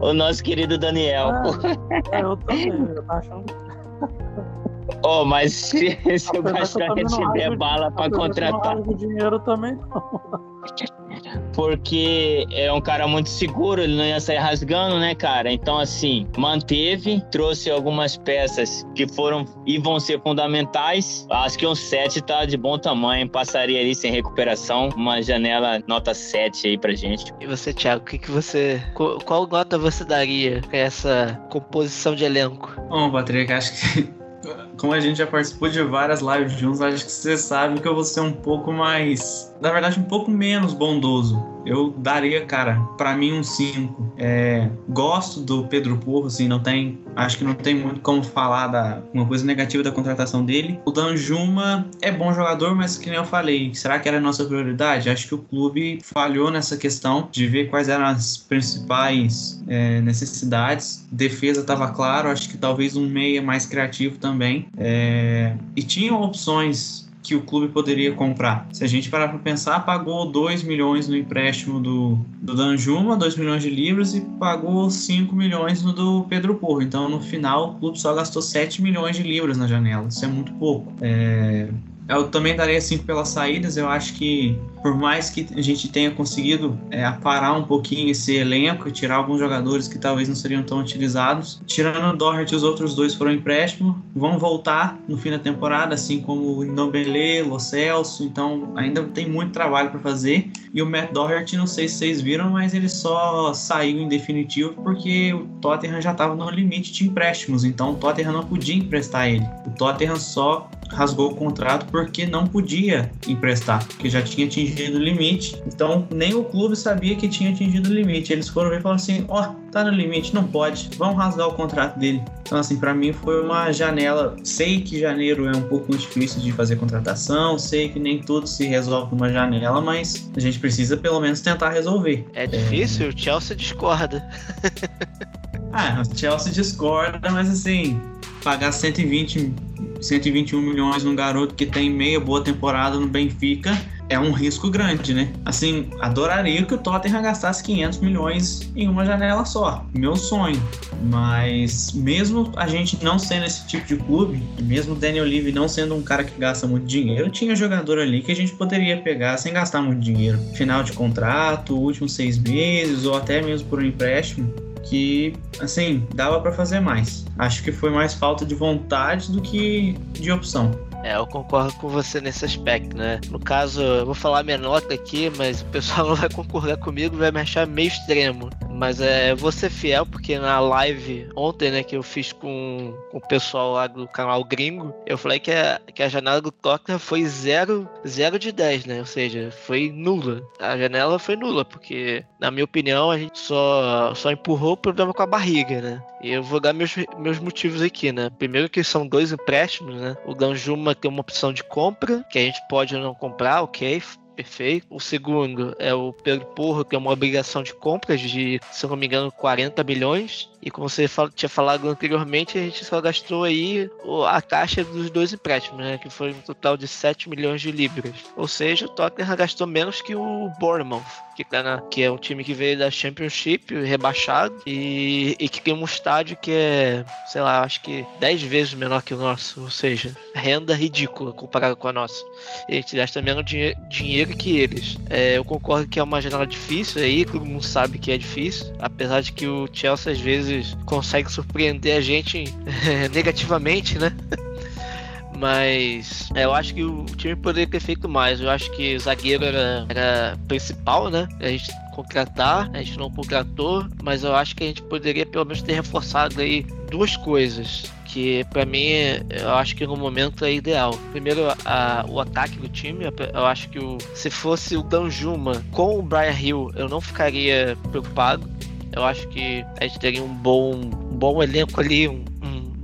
o nosso querido Daniel. Ah, eu também, eu tava achando. Oh, mas se, se o Castanha tiver bala para contratar. Não dinheiro também não. Porque é um cara muito seguro, ele não ia sair rasgando, né, cara? Então, assim, manteve, trouxe algumas peças que foram e vão ser fundamentais. Acho que um 7 tá de bom tamanho, passaria ali sem recuperação. Uma janela nota 7 aí pra gente. E você, Thiago, o que, que você. Qual nota você daria pra essa composição de elenco? Bom, Patrick, acho que como a gente já participou de várias lives juntos, acho que você sabe que eu vou ser um pouco mais. Na verdade, um pouco menos bondoso. Eu daria, cara, para mim um 5. É, gosto do Pedro Porro, assim, não tem. Acho que não tem muito como falar da uma coisa negativa da contratação dele. O Danjuma é bom jogador, mas que nem eu falei, será que era a nossa prioridade? Acho que o clube falhou nessa questão de ver quais eram as principais é, necessidades. Defesa estava claro, acho que talvez um meia mais criativo também. É, e tinham opções que o clube poderia comprar. Se a gente parar para pensar, pagou 2 milhões no empréstimo do, do Danjuma, 2 milhões de libras, e pagou 5 milhões no do Pedro Porro. Então, no final, o clube só gastou 7 milhões de libras na janela. Isso é muito pouco. É, eu também daria 5 pelas saídas. Eu acho que, por mais que a gente tenha conseguido é, aparar um pouquinho esse elenco tirar alguns jogadores que talvez não seriam tão utilizados, tirando o Doherty, os outros dois foram empréstimo, vão voltar no fim da temporada, assim como o Nobelê, Lo Celso. Então, ainda tem muito trabalho para fazer. E o Matt Doherty, não sei se vocês viram, mas ele só saiu em definitivo porque o Tottenham já estava no limite de empréstimos. Então, o Tottenham não podia emprestar ele. O Tottenham só rasgou o contrato porque não podia emprestar, porque já tinha atingido o limite. Então, nem o clube sabia que tinha atingido o limite. Eles foram ver e falaram assim: ó, oh, tá no limite, não pode, vamos rasgar o contrato dele. Então, assim, para mim foi uma janela. Sei que janeiro é um pouco difícil de fazer contratação, sei que nem tudo se resolve numa janela, mas a gente precisa pelo menos tentar resolver. É difícil, é... o Chelsea discorda. ah, o Chelsea discorda, mas assim, pagar 120, 121 milhões num garoto que tem meia boa temporada no Benfica é um risco grande, né? Assim, adoraria que o Tottenham gastasse 500 milhões em uma janela só. Meu sonho. Mas mesmo a gente não sendo esse tipo de clube, mesmo o Daniel Levy não sendo um cara que gasta muito dinheiro, tinha jogador ali que a gente poderia pegar sem gastar muito dinheiro. Final de contrato, últimos seis meses ou até mesmo por um empréstimo que, assim, dava para fazer mais. Acho que foi mais falta de vontade do que de opção. É, eu concordo com você nesse aspecto, né? No caso, eu vou falar minha nota aqui, mas o pessoal não vai concordar comigo, vai me achar meio extremo. Mas é, eu vou ser fiel, porque na live ontem, né, que eu fiz com, com o pessoal lá do canal Gringo, eu falei que a, que a janela do Tottenham foi 0, 0 de 10, né? Ou seja, foi nula. A janela foi nula, porque, na minha opinião, a gente só, só empurrou o problema com a barriga, né? E eu vou dar meus, meus motivos aqui, né? Primeiro que são dois empréstimos, né? O Danjuma tem uma opção de compra, que a gente pode não comprar, ok, perfeito. O segundo é o Pedro Porro, que é uma obrigação de compras de, se não me engano, 40 milhões. E como você tinha falado anteriormente, a gente só gastou aí a taxa dos dois empréstimos, né? Que foi um total de 7 milhões de libras. Ou seja, o Tottenham gastou menos que o Bournemouth, que, tá na, que é um time que veio da Championship, rebaixado, e, e que tem um estádio que é, sei lá, acho que 10 vezes menor que o nosso. Ou seja, renda ridícula comparado com a nossa. E a gente gasta menos dinhe dinheiro que eles. É, eu concordo que é uma janela difícil aí, todo mundo sabe que é difícil, apesar de que o Chelsea às vezes consegue surpreender a gente negativamente, né? Mas é, eu acho que o time poderia ter feito mais. Eu acho que o zagueiro era, era principal, né? A gente contratar, a gente não contratou, mas eu acho que a gente poderia pelo menos ter reforçado aí duas coisas que para mim eu acho que no momento é ideal. Primeiro, a, o ataque do time, eu acho que o, se fosse o Danjuma com o Brian Hill, eu não ficaria preocupado. Eu acho que a gente teria um bom, um bom elenco ali, um,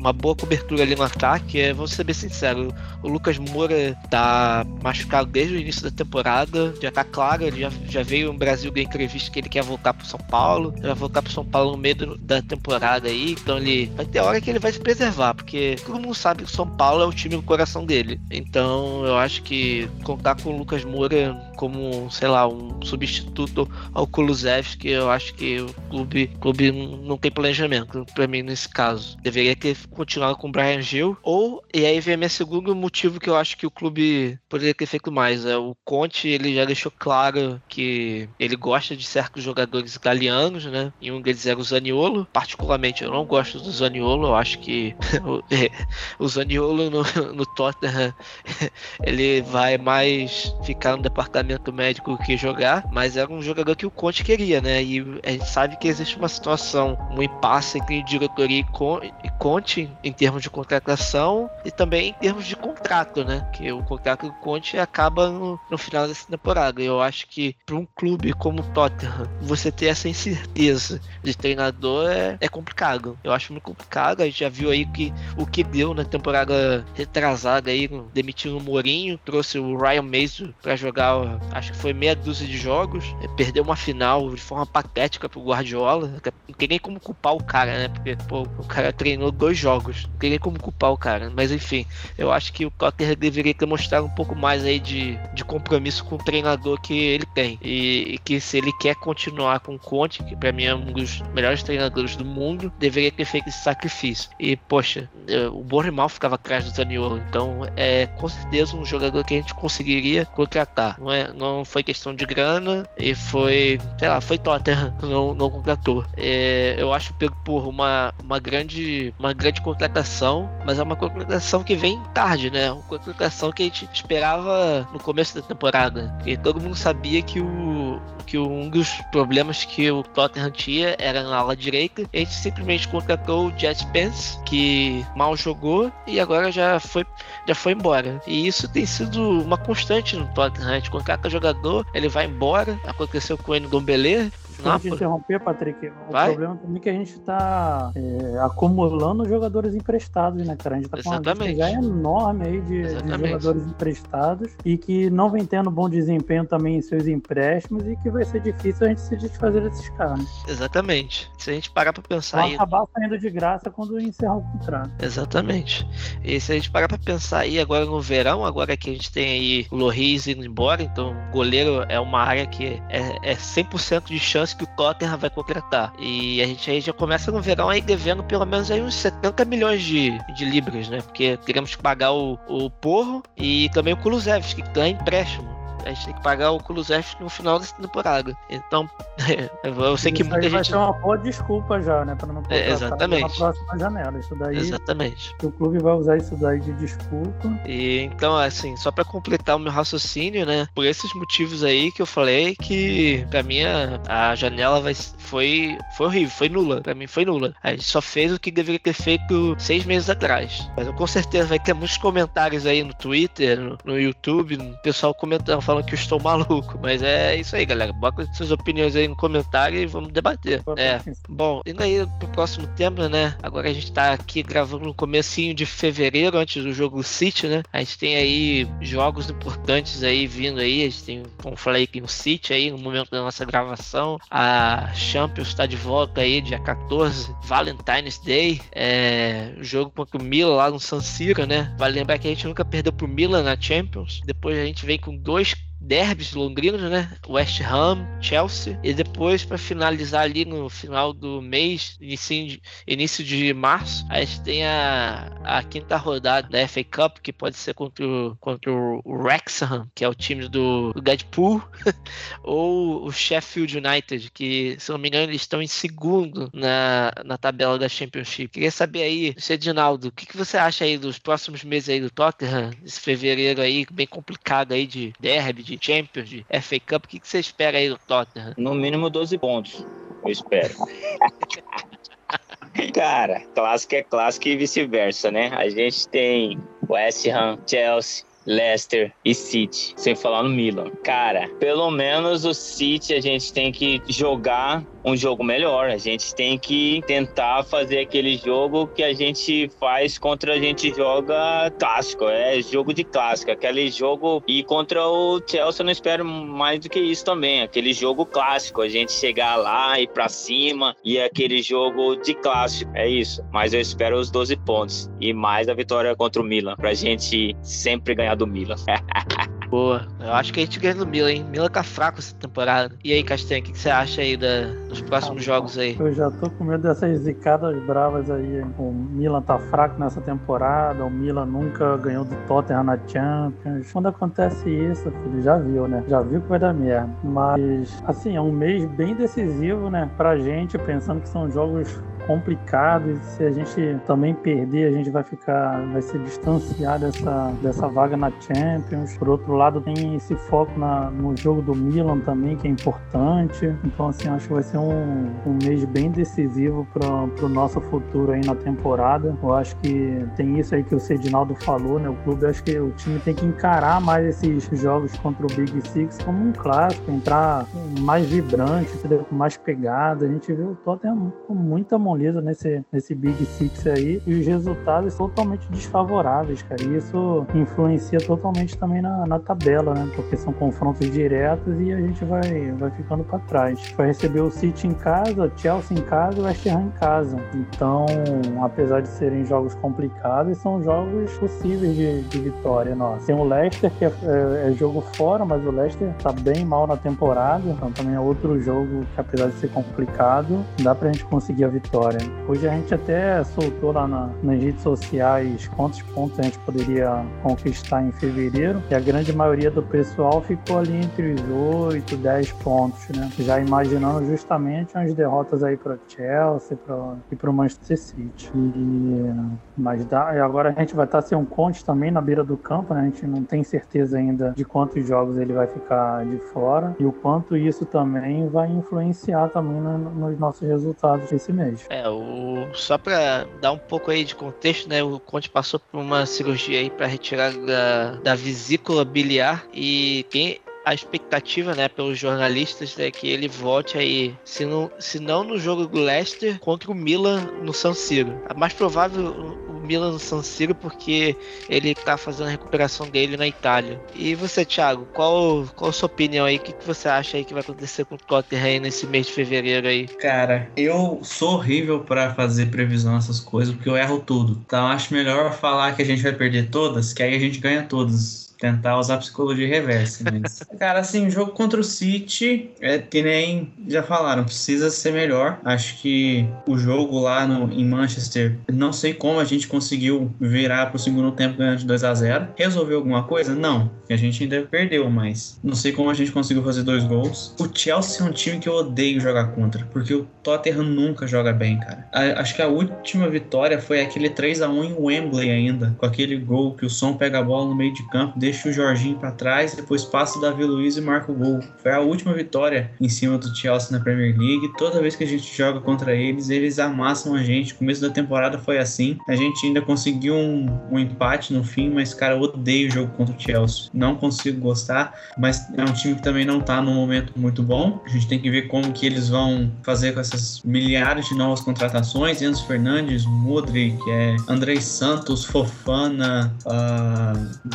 uma boa cobertura ali no ataque. É, vou ser bem sincero, o Lucas Moura tá machucado desde o início da temporada, já tá claro, ele já, já veio no Brasil da entrevista que ele quer voltar pro São Paulo, ele vai voltar pro São Paulo no meio da temporada aí, então ele vai ter hora que ele vai se preservar, porque todo mundo sabe que o São Paulo é o time do coração dele. Então eu acho que contar com o Lucas Moura como, sei lá, um substituto ao Kulusevski, eu acho que o clube, o clube não tem planejamento para mim nesse caso. Deveria ter continuar com o Brian Gil. Ou, e aí vem minha segundo motivo que eu acho que o clube poderia ter feito mais. É, o Conte, ele já deixou claro que ele gosta de certos jogadores italianos, né? E um deles era o Zaniolo. Particularmente, eu não gosto do Zaniolo. Eu acho que o Zaniolo no, no Tottenham, ele vai mais ficar no departamento médico que jogar. Mas era um jogador que o Conte queria, né? E a gente sabe que existe uma situação, um impasse entre diretoria e Conte em termos de contratação e também em termos de contrato, né? Que o contrato do Conte acaba no, no final dessa temporada. Eu acho que para um clube como o Tottenham, você ter essa incerteza de treinador é, é complicado. Eu acho muito complicado. A gente já viu aí que, o que deu na temporada retrasada aí, demitindo o Mourinho, trouxe o Ryan Mason para jogar, acho que foi meia dúzia de jogos, perdeu uma final de forma patética pro Guardiola. Não tem nem como culpar o cara, né? Porque pô, o cara treinou dois jogos. Não tem nem como culpar o cara. Mas enfim, eu acho que o Cotter deveria ter mostrado um pouco mais aí de, de compromisso com o treinador que ele tem. E, e que se ele quer continuar com o Conte, que para mim é um dos melhores treinadores do mundo, deveria ter feito esse sacrifício. E, poxa, o Bournemouth ficava atrás do Zaniolo. Então, é com certeza um jogador que a gente conseguiria contratar. Não, é, não foi questão de grana e foi, sei lá, foi Tottenham, não, não contratou. É, eu acho por uma, uma grande uma grande contratação, mas é uma contratação que vem tarde, né? Uma contratação que a gente esperava no começo da temporada. E todo mundo sabia que o que um dos problemas que o Tottenham tinha era na ala direita. A gente simplesmente contratou o Jet Pence, que mal jogou e agora já foi, já foi embora. E isso tem sido uma constante no Tottenham. A gente contrata jogador, ele vai embora. Aconteceu com o Ndombele, Desculpa te interromper, Patrick. O Vai? problema também é que a gente tá é, acumulando jogadores emprestados, né, cara? A gente tá com Exatamente. uma lista enorme aí de, de, jogadores emprestados e que não vem tendo bom desempenho também em seus empréstimos e que vai ser difícil a gente se desfazer desses caras. Exatamente. Se a gente parar pra pensar Vai aí... acabar saindo de graça quando encerrar o contrato. Exatamente. E se a gente parar pra pensar aí agora no verão, agora que a gente tem aí o Loris indo embora, então goleiro é uma área que é, é 100% de chance que o Tottenham vai contratar. E a gente aí já começa no verão aí devendo pelo menos aí uns 70 milhões de, de libras, né? Porque teremos que pagar o, o Porro e também o Kulusevski, que tá empréstimo a gente tem que pagar o Kulusevski no final dessa temporada. Então, eu sei que muita gente. Vai ser uma boa desculpa já, né? Pra não é, exatamente. na próxima janela. Isso daí. Exatamente. O clube vai usar isso daí de desculpa. E então, assim, só pra completar o meu raciocínio, né? Por esses motivos aí que eu falei que pra mim a, janela vai, foi, foi horrível, foi nula. Pra mim foi nula. A gente só fez o que deveria ter feito seis meses atrás. Mas eu com certeza vai ter muitos comentários aí no Twitter, no, no YouTube, o pessoal comentando falando que eu estou maluco, mas é isso aí, galera. Bota suas opiniões aí no comentário e vamos debater. É. Bom, indo aí pro próximo tema, né? Agora a gente tá aqui gravando no comecinho de fevereiro, antes do jogo City, né? A gente tem aí jogos importantes aí vindo aí. A gente tem, como falei aqui no City aí, no momento da nossa gravação. A Champions está de volta aí, dia 14, Valentine's Day. É, jogo contra o Milan lá no San Siro, né? Vale lembrar que a gente nunca perdeu pro Milan na Champions. Depois a gente vem com dois derbys londrinos, né? West Ham, Chelsea. E depois, para finalizar ali no final do mês, início de, início de março, a gente tem a, a quinta rodada da FA Cup, que pode ser contra o, contra o Wrexham, que é o time do, do Deadpool, ou o Sheffield United, que, se não me engano, eles estão em segundo na, na tabela da Championship. Queria saber aí, Edinaldo, o que, que você acha aí dos próximos meses aí do Tottenham, esse fevereiro aí, bem complicado aí de derby, de Champions, de FA Cup, o que, que você espera aí do Tottenham? No mínimo 12 pontos, eu espero. Cara, clássico é clássico e vice-versa, né? A gente tem West Ham, Chelsea, Leicester e City, sem falar no Milan. Cara, pelo menos o City a gente tem que jogar um jogo melhor. A gente tem que tentar fazer aquele jogo que a gente faz contra a gente joga clássico, é jogo de clássico, aquele jogo e contra o Chelsea eu não espero mais do que isso também, aquele jogo clássico, a gente chegar lá e para cima e aquele jogo de clássico, é isso. Mas eu espero os 12 pontos e mais a vitória contra o Milan, pra gente sempre ganhar do Milan. Boa. Eu acho que a gente ganha do Milan, hein? Milan tá fraco essa temporada. E aí, Castanho, o que, que você acha aí da, dos próximos ah, jogos aí? Eu já tô com medo dessas zicadas bravas aí. Hein? O Milan tá fraco nessa temporada, o Milan nunca ganhou do Tottenham na Champions. Quando acontece isso, filho, já viu, né? Já viu que vai dar merda. Mas, assim, é um mês bem decisivo, né? Pra gente, pensando que são jogos complicado e se a gente também perder, a gente vai ficar, vai se distanciar dessa, dessa vaga na Champions. Por outro lado, tem esse foco na, no jogo do Milan também, que é importante. Então, assim, acho que vai ser um, um mês bem decisivo para o nosso futuro aí na temporada. Eu acho que tem isso aí que o Sedinaldo falou, né? O clube, acho que o time tem que encarar mais esses jogos contra o Big Six como um clássico, entrar mais vibrante, com mais pegada. A gente viu o Tottenham com muita mão nesse, nesse Big Six aí e os resultados totalmente desfavoráveis, cara. E isso influencia totalmente também na, na tabela, né? Porque são confrontos diretos e a gente vai, vai ficando para trás. Vai receber o City em casa, Chelsea em casa e West Ham em casa. Então, apesar de serem jogos complicados, são jogos possíveis de, de vitória nossa. Tem o Leicester, que é, é, é, jogo fora, mas o Leicester tá bem mal na temporada. Então também é outro jogo que, apesar de ser complicado, dá pra gente conseguir a vitória vitória. Hoje a gente até soltou lá na, nas redes sociais quantos pontos a gente poderia conquistar em fevereiro, e a grande maioria do pessoal ficou ali entre os 8, 10 pontos, né? Já imaginando justamente as derrotas aí para Chelsea pra, e para o Manchester City. E, mas dá, agora a gente vai estar sem um Conte também na beira do campo, né? A gente não tem certeza ainda de quantos jogos ele vai ficar de fora e o quanto isso também vai influenciar também no, nos nossos resultados desse mês. O... só para dar um pouco aí de contexto, né? O Conte passou por uma cirurgia aí para retirar da, da vesícula biliar e quem a expectativa, né, pelos jornalistas é que ele volte aí, se não, se não no jogo do Leicester, contra o Milan no San Siro. A mais provável o Milan no San Siro porque ele tá fazendo a recuperação dele na Itália. E você, Thiago, qual, qual a sua opinião aí? O que, que você acha aí que vai acontecer com o Tottenham nesse mês de fevereiro aí? Cara, eu sou horrível para fazer previsão essas coisas porque eu erro tudo. Então acho melhor falar que a gente vai perder todas, que aí a gente ganha todas tentar usar psicologia reversa. Mas... Cara, assim, o jogo contra o City, é que nem já falaram, precisa ser melhor. Acho que o jogo lá no, em Manchester, não sei como a gente conseguiu virar pro segundo tempo ganhando de 2 a 0 Resolveu alguma coisa? Não. A gente ainda perdeu, mas não sei como a gente conseguiu fazer dois gols. O Chelsea é um time que eu odeio jogar contra, porque o Tottenham nunca joga bem, cara. A, acho que a última vitória foi aquele 3 a 1 em Wembley ainda, com aquele gol que o Som pega a bola no meio de campo deixa o Jorginho para trás, depois passa o Davi Luiz e marca o gol. Foi a última vitória em cima do Chelsea na Premier League. Toda vez que a gente joga contra eles, eles amassam a gente. O começo da temporada foi assim. A gente ainda conseguiu um, um empate no fim, mas, cara, eu odeio o jogo contra o Chelsea. Não consigo gostar, mas é um time que também não tá num momento muito bom. A gente tem que ver como que eles vão fazer com essas milhares de novas contratações. Enzo Fernandes, Modric, é, Andrei Santos, Fofana, uh,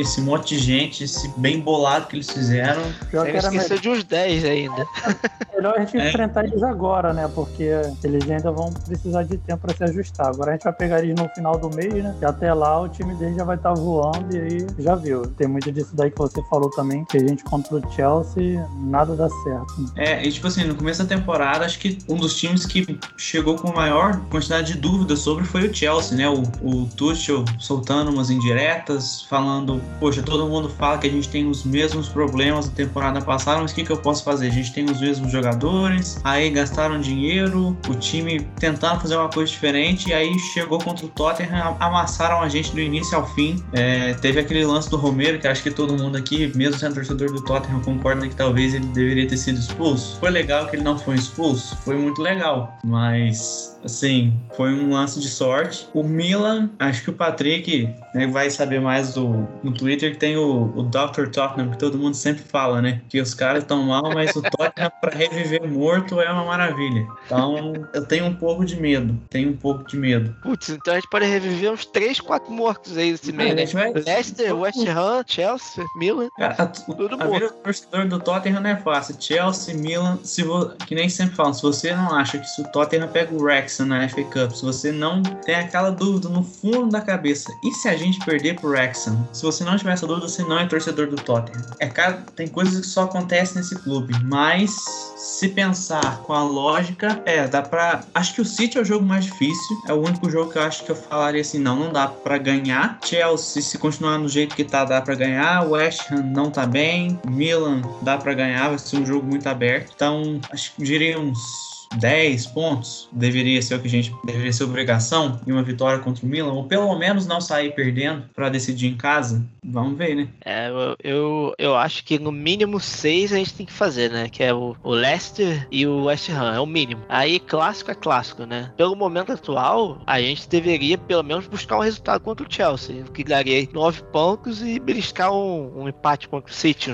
esse monte de gente, esse bem bolado que eles fizeram. Pior que esqueceu de uns 10 ainda. Melhor a gente é. enfrentar eles agora, né? Porque eles ainda vão precisar de tempo para se ajustar. Agora a gente vai pegar eles no final do mês, né? E até lá o time deles já vai estar tá voando e aí já viu. Tem muito disso daí que você falou também, que a gente contra o Chelsea, nada dá certo. Né? É, e tipo assim, no começo da temporada, acho que um dos times que chegou com maior quantidade de dúvidas sobre foi o Chelsea, né? O, o Tuchel soltando umas indiretas, falando, poxa, todo mundo fala que a gente tem os mesmos problemas da temporada passada, mas o que, que eu posso fazer? A gente tem os mesmos jogadores, aí gastaram dinheiro, o time tentando fazer uma coisa diferente, e aí chegou contra o Tottenham, amassaram a gente do início ao fim. É, teve aquele lance do Romero, que acho que todo mundo aqui, mesmo sendo torcedor do Tottenham, concorda que talvez ele deveria ter sido expulso. Foi legal que ele não foi expulso? Foi muito legal, mas Assim, foi um lance de sorte. O Milan, acho que o Patrick né, vai saber mais do, no Twitter que tem o, o Dr. Tottenham, que todo mundo sempre fala, né? Que os caras estão mal, mas o Tottenham para reviver morto é uma maravilha. Então, eu tenho um pouco de medo. Tenho um pouco de medo. Putz, então a gente pode reviver uns 3, 4 mortos aí nesse mês, né? Vai... Leicester, West Ham, Chelsea, Milan. Cara, a, tudo a vida do torcedor do Tottenham não é fácil. Chelsea, Milan, se vo... que nem sempre falam, se você não acha que se o Tottenham pega o Rex na FA Cup, se você não tem aquela dúvida no fundo da cabeça, e se a gente perder pro Wrexham? Se você não tiver essa dúvida, você não é torcedor do Tottenham. É cara, tem coisas que só acontecem nesse clube, mas se pensar com a lógica, é, dá pra. Acho que o City é o jogo mais difícil. É o único jogo que eu acho que eu falaria assim: não, não dá pra ganhar. Chelsea, se continuar no jeito que tá, dá pra ganhar. West Ham não tá bem. Milan dá pra ganhar, vai ser um jogo muito aberto. Então, acho que diria uns 10 pontos deveria ser o que a gente deveria ser obrigação e uma vitória contra o Milan, ou pelo menos não sair perdendo para decidir em casa. Vamos ver, né? É, eu, eu, acho que no mínimo 6 a gente tem que fazer, né? Que é o, o Leicester e o West Ham, é o mínimo. Aí clássico é clássico, né? Pelo momento atual, a gente deveria pelo menos buscar um resultado contra o Chelsea, que daria 9 pontos e beliscar um, um empate contra o City,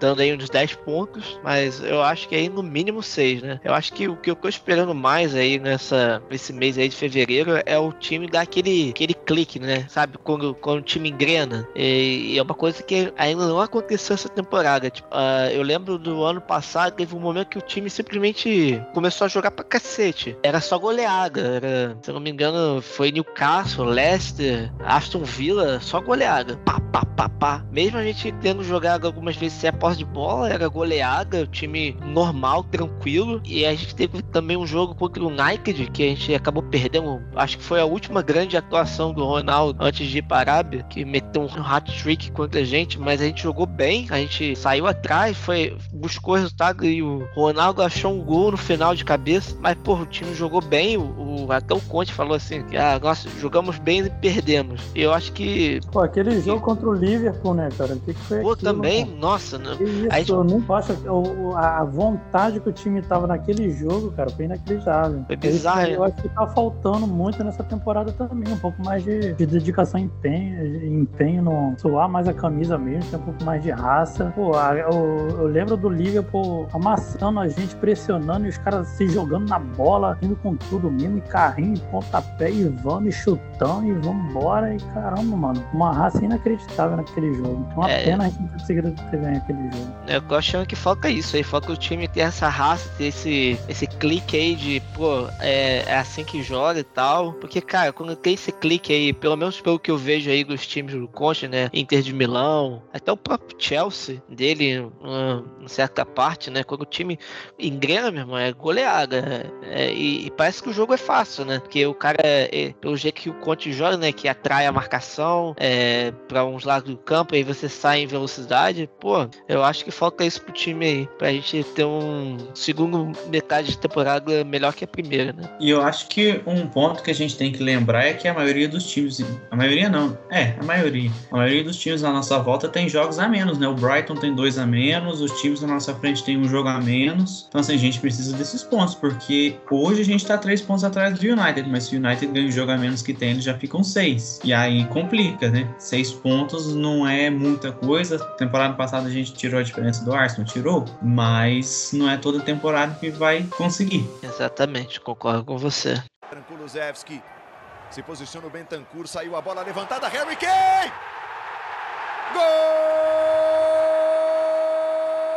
dando aí uns 10 pontos, mas eu acho que aí no mínimo 6, né? Eu acho que o que eu tô esperando mais aí nessa, nesse mês aí de fevereiro é o time dar aquele, aquele clique, né? Sabe? Quando, quando o time engrena. E, e é uma coisa que ainda não aconteceu essa temporada. Tipo, uh, eu lembro do ano passado, teve um momento que o time simplesmente começou a jogar pra cacete. Era só goleada. Era, se eu não me engano, foi Newcastle, Leicester, Aston Villa, só goleada. Pá, pá, pá, pá. Mesmo a gente tendo jogado algumas vezes sem a posse de bola, era goleada, o time normal, tranquilo. E a gente teve também um jogo contra o United, que a gente acabou perdendo. Acho que foi a última grande atuação do Ronaldo antes de ir para a Arábia, que meteu um hat-trick contra a gente, mas a gente jogou bem, a gente saiu atrás, foi buscou resultado e o Ronaldo achou um gol no final de cabeça, mas pô, o time jogou bem, o, o até o Conte falou assim, que ah, nossa, jogamos bem e perdemos. E eu acho que Pô, aquele jogo contra o Liverpool, né, cara? O que, que foi Pô, aquilo, também, nossa, né? Isso, gente... eu não acho a vontade que o time tava naquele jogo jogo, cara, foi inacreditável. Foi bizarro. Eu acho que tá faltando muito nessa temporada também, um pouco mais de, de dedicação e empenho, empenho no suar mais a camisa mesmo, ter um pouco mais de raça. Pô, a, eu, eu, lembro do Liverpool amassando a gente, pressionando e os caras se jogando na bola, indo com tudo mesmo, e carrinho, e pontapé, e vamos, e chutando, e vamos embora. E caramba, mano, uma raça inacreditável naquele jogo. Então, uma é, pena a gente não ter conseguido ter ganho aquele jogo. Eu tô achando que falta isso aí, falta o time ter essa raça, ter esse, esse clique aí de, pô, é, é, assim que joga e tal. Porque, cara, quando tem esse clique aí, pelo menos pelo que eu vejo aí dos times do Conte, né? Inter de Milão, até o próprio Chelsea dele, uma, certa parte, né? Quando o time engrena, meu irmão, é goleada. É, e, e, parece que o jogo é fácil, né? Porque o cara, é, pelo jeito que o Conte joga, né? Que atrai a marcação é, para uns lados do campo, aí você sai em velocidade. Pô, eu acho que falta isso pro time aí, pra gente ter um segundo metade temporada melhor que a primeira, né? E eu acho que um ponto que a gente tem que lembrar é que a maioria dos times, a maioria não, é, a maioria, a maioria dos times na nossa volta tem jogos a menos, né? O Brighton tem dois a menos, os times na nossa frente tem um jogo a menos. Então, assim, a gente precisa desses pontos, porque hoje a gente tá três pontos atrás do United, mas se o United ganha o jogo a menos que tem, eles já ficam seis. E aí complica, né? Seis pontos não é muita coisa. Temporada passada a gente tirou a diferença do Arsenal, tirou, mas não é toda temporada que vai conseguir. Exatamente, concordo com você. Kulusevski se posiciona o Bentancur, saiu a bola levantada, Harry Kane! Gol!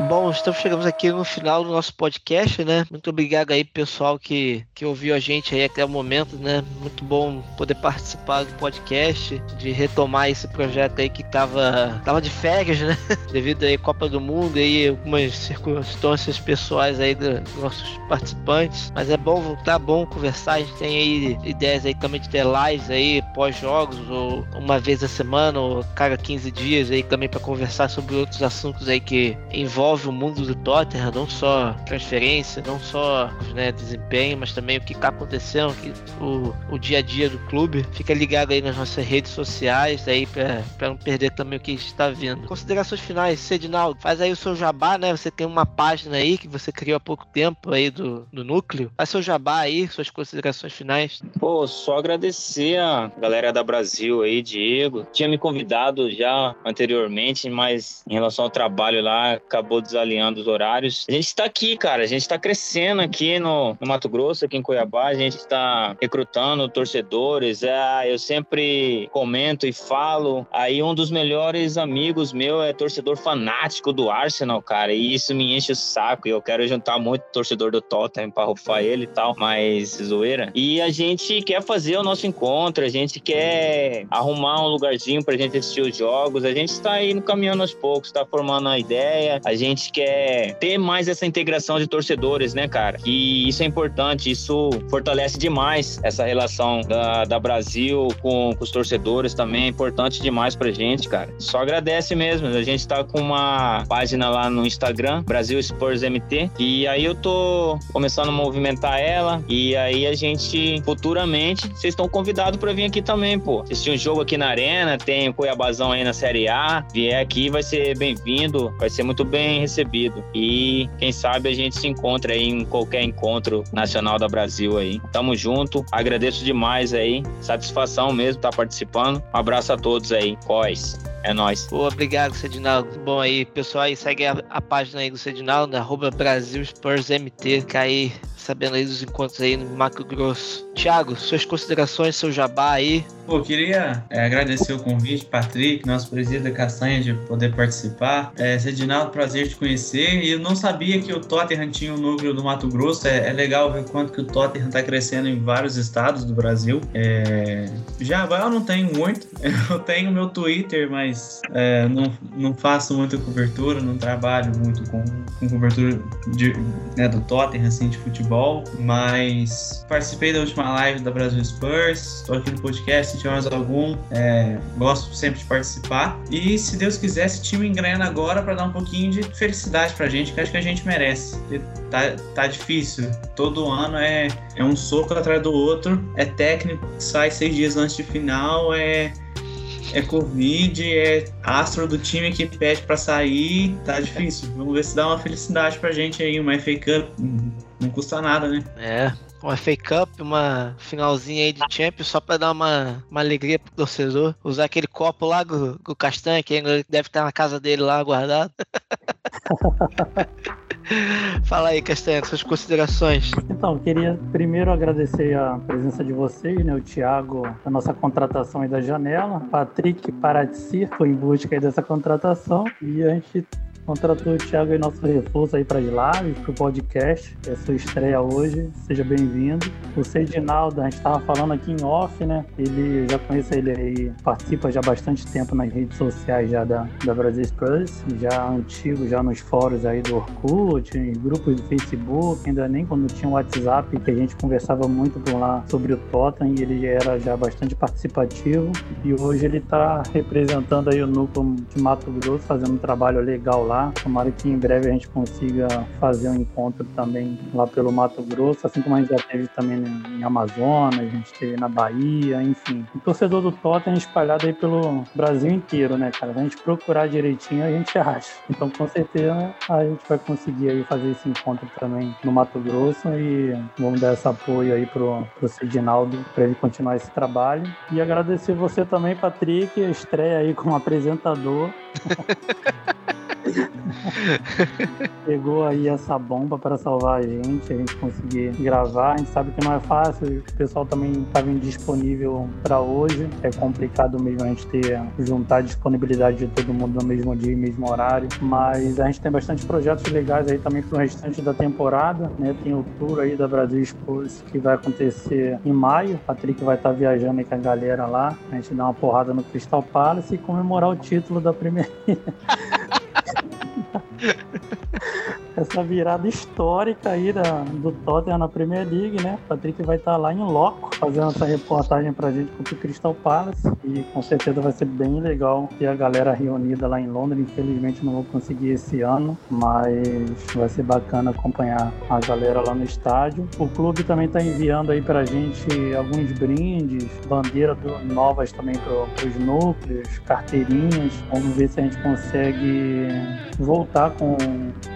Bom, estamos chegamos aqui no final do nosso podcast, né? Muito obrigado aí, pessoal, que, que ouviu a gente aí até o momento, né? Muito bom poder participar do podcast, de retomar esse projeto aí que tava, tava de férias, né? Devido aí à Copa do Mundo e algumas circunstâncias pessoais aí dos nossos participantes. Mas é bom voltar, bom conversar. A gente tem aí ideias aí também de ter lives aí pós-jogos, ou uma vez a semana, ou cada 15 dias aí também para conversar sobre outros assuntos aí que envolvem envolve o mundo do Tottenham, não só transferência, não só né, desempenho, mas também o que está acontecendo, que, o, o dia a dia do clube. Fica ligado aí nas nossas redes sociais aí para não perder também o que está vindo. Considerações finais, Sedinaldo, faz aí o seu jabá, né? Você tem uma página aí que você criou há pouco tempo aí do, do núcleo. Faz seu jabá aí, suas considerações finais. Pô, só agradecer a galera da Brasil aí, Diego. Tinha me convidado já anteriormente, mas em relação ao trabalho lá, acabou desalinhando os horários. A gente está aqui, cara, a gente está crescendo aqui no, no, Mato Grosso, aqui em Cuiabá, a gente está recrutando torcedores. É, eu sempre comento e falo. Aí um dos melhores amigos meu é torcedor fanático do Arsenal, cara, e isso me enche o saco. E eu quero juntar muito torcedor do Tottenham para rufar ele e tal, mas zoeira. E a gente quer fazer o nosso encontro, a gente quer arrumar um lugarzinho pra gente assistir os jogos. A gente está aí caminhando aos poucos, está formando uma ideia. A gente gente quer ter mais essa integração de torcedores, né, cara? E isso é importante, isso fortalece demais essa relação da, da Brasil com, com os torcedores também, é importante demais pra gente, cara. Só agradece mesmo, a gente tá com uma página lá no Instagram, Brasil Spurs MT, e aí eu tô começando a movimentar ela, e aí a gente, futuramente, vocês estão convidados para vir aqui também, pô. Assistir um jogo aqui na Arena, tem o Cuiabazão aí na Série A, vier aqui vai ser bem-vindo, vai ser muito bem recebido. E quem sabe a gente se encontra aí em qualquer encontro nacional da Brasil aí. Tamo junto, agradeço demais aí, satisfação mesmo estar tá participando. Um abraço a todos aí, Cois. É nóis. Pô, obrigado, Sedinaldo. Bom aí, pessoal aí, segue a, a página aí do Sedinaldo, arroba Brasil Spurs MT, que aí sabendo aí dos encontros aí no Mato Grosso. Tiago, suas considerações, seu jabá aí. Pô, queria é, agradecer o convite, Patrick, nosso presidente da Castanha, de poder participar. É, Sedinaldo, prazer te conhecer. E eu não sabia que o Tottenham tinha um núcleo do Mato Grosso. É, é legal ver quanto que o Tottenham está crescendo em vários estados do Brasil. É... Jabá eu não tenho muito. Eu tenho meu Twitter, mas é, não, não faço muita cobertura, não trabalho muito com, com cobertura de, né, do Tottenham, assim, de futebol mas participei da última live da Brasil Spurs, estou aqui no podcast, se tiver mais algum, é, gosto sempre de participar. E se Deus quiser, esse time engrena agora para dar um pouquinho de felicidade pra gente, que acho que a gente merece. Tá, tá difícil. Todo ano é, é um soco atrás do outro, é técnico sai seis dias antes de final, é é Covid, é astro do time que pede para sair, tá difícil. Vamos ver se dá uma felicidade pra gente aí, uma FA Cup. Não custa nnada, né? É, uma FA Cup, uma finalzinha aí de Champions, só pra dar uma, uma alegria pro torcedor. Usar aquele copo lá do, do Castanha, que deve estar na casa dele lá guardado. Fala aí, Castanha, suas considerações. Então, queria primeiro agradecer a presença de vocês, né? O Thiago, a nossa contratação aí da janela, Patrick Paradisi foi em busca dessa contratação e a gente Contratou o Thiago aí, nosso reforço aí para as lives, para o podcast. É sua estreia hoje, seja bem-vindo. O Sedinaldo, a gente estava falando aqui em off, né? Ele já conhece ele aí, participa já há bastante tempo nas redes sociais já da, da Brasil já antigo, já nos fóruns aí do Orkut, em grupos do Facebook, ainda nem quando tinha o WhatsApp, que a gente conversava muito por lá sobre o Tottenham e ele era já bastante participativo. E hoje ele está representando aí o núcleo de Mato Grosso, fazendo um trabalho legal lá lá. Tomara que em breve a gente consiga fazer um encontro também lá pelo Mato Grosso, assim como a gente já teve também em Amazonas, a gente teve na Bahia, enfim. O torcedor do Tottenham espalhado aí pelo Brasil inteiro, né, cara? Se a gente procurar direitinho, a gente acha. Então, com certeza, a gente vai conseguir aí fazer esse encontro também no Mato Grosso e vamos dar esse apoio aí pro, pro Cidinaldo para ele continuar esse trabalho. E agradecer você também, Patrick, estreia aí como apresentador. Pegou aí essa bomba para salvar a gente, a gente conseguir gravar. A gente sabe que não é fácil, o pessoal também estava indisponível para hoje. É complicado mesmo a gente ter juntar a disponibilidade de todo mundo no mesmo dia e mesmo horário. Mas a gente tem bastante projetos legais aí também para o restante da temporada. Né? Tem o tour aí da Brasil Sports que vai acontecer em maio. O Patrick vai estar tá viajando aí com a galera lá. A gente dá uma porrada no Crystal Palace e comemorar o título da primeira. essa virada histórica aí da, do Tottenham na Premier League, né? O Patrick vai estar tá lá em loco fazendo essa reportagem pra gente contra o Crystal Palace e com certeza vai ser bem legal ter a galera reunida lá em Londres. Infelizmente não vou conseguir esse ano, mas vai ser bacana acompanhar a galera lá no estádio. O clube também está enviando aí pra gente alguns brindes, bandeiras novas também para os núcleos, carteirinhas. Vamos ver se a gente consegue voltar com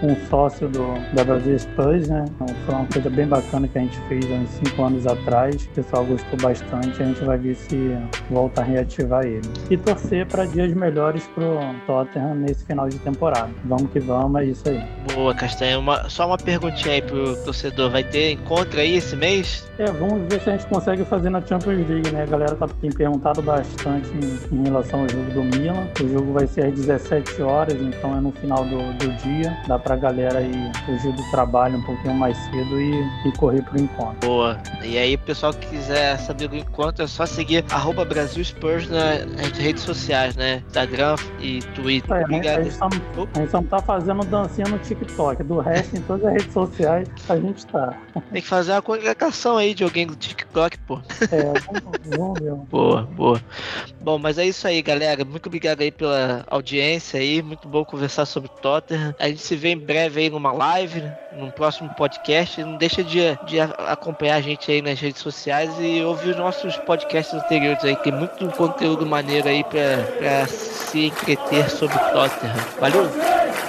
um sócio do, da Brasil Spurs, né? Então, foi uma coisa bem bacana que a gente fez há uns 5 anos atrás. O pessoal gostou bastante. A gente vai ver se volta a reativar ele. E torcer para dias melhores pro Tottenham nesse final de temporada. Vamos que vamos, é isso aí. Boa, Castanha. Uma, só uma perguntinha aí pro torcedor. Vai ter encontro aí esse mês? É, vamos ver se a gente consegue fazer na Champions League, né? A galera tá, tem perguntado bastante em, em relação ao jogo do Milan. O jogo vai ser às 17 horas, então é no final do, do dia. Dá pra galera aí fugir do trabalho um pouquinho mais cedo e, e correr pro encontro. Boa. E aí, o pessoal que quiser saber do encontro, é só seguir arroba Brasil Spurs nas redes sociais, né? Instagram e Twitter. É, Obrigado. A gente, só, a gente só não tá fazendo dancinha no TikTok. Do resto, em todas as redes sociais, a gente tá. Tem que fazer uma congregação aí de alguém do TikTok, pô. É, vamos, ver. Boa, boa. Bom, mas é isso aí, galera. Muito obrigado aí pela audiência aí. Muito bom conversar sobre Tottenham. A gente se vê em breve aí numa live, num próximo podcast. Não deixa de, de acompanhar a gente aí nas redes sociais e ouvir os nossos podcasts anteriores aí. Tem muito conteúdo maneiro aí pra se entreter sobre Tottenham. Valeu!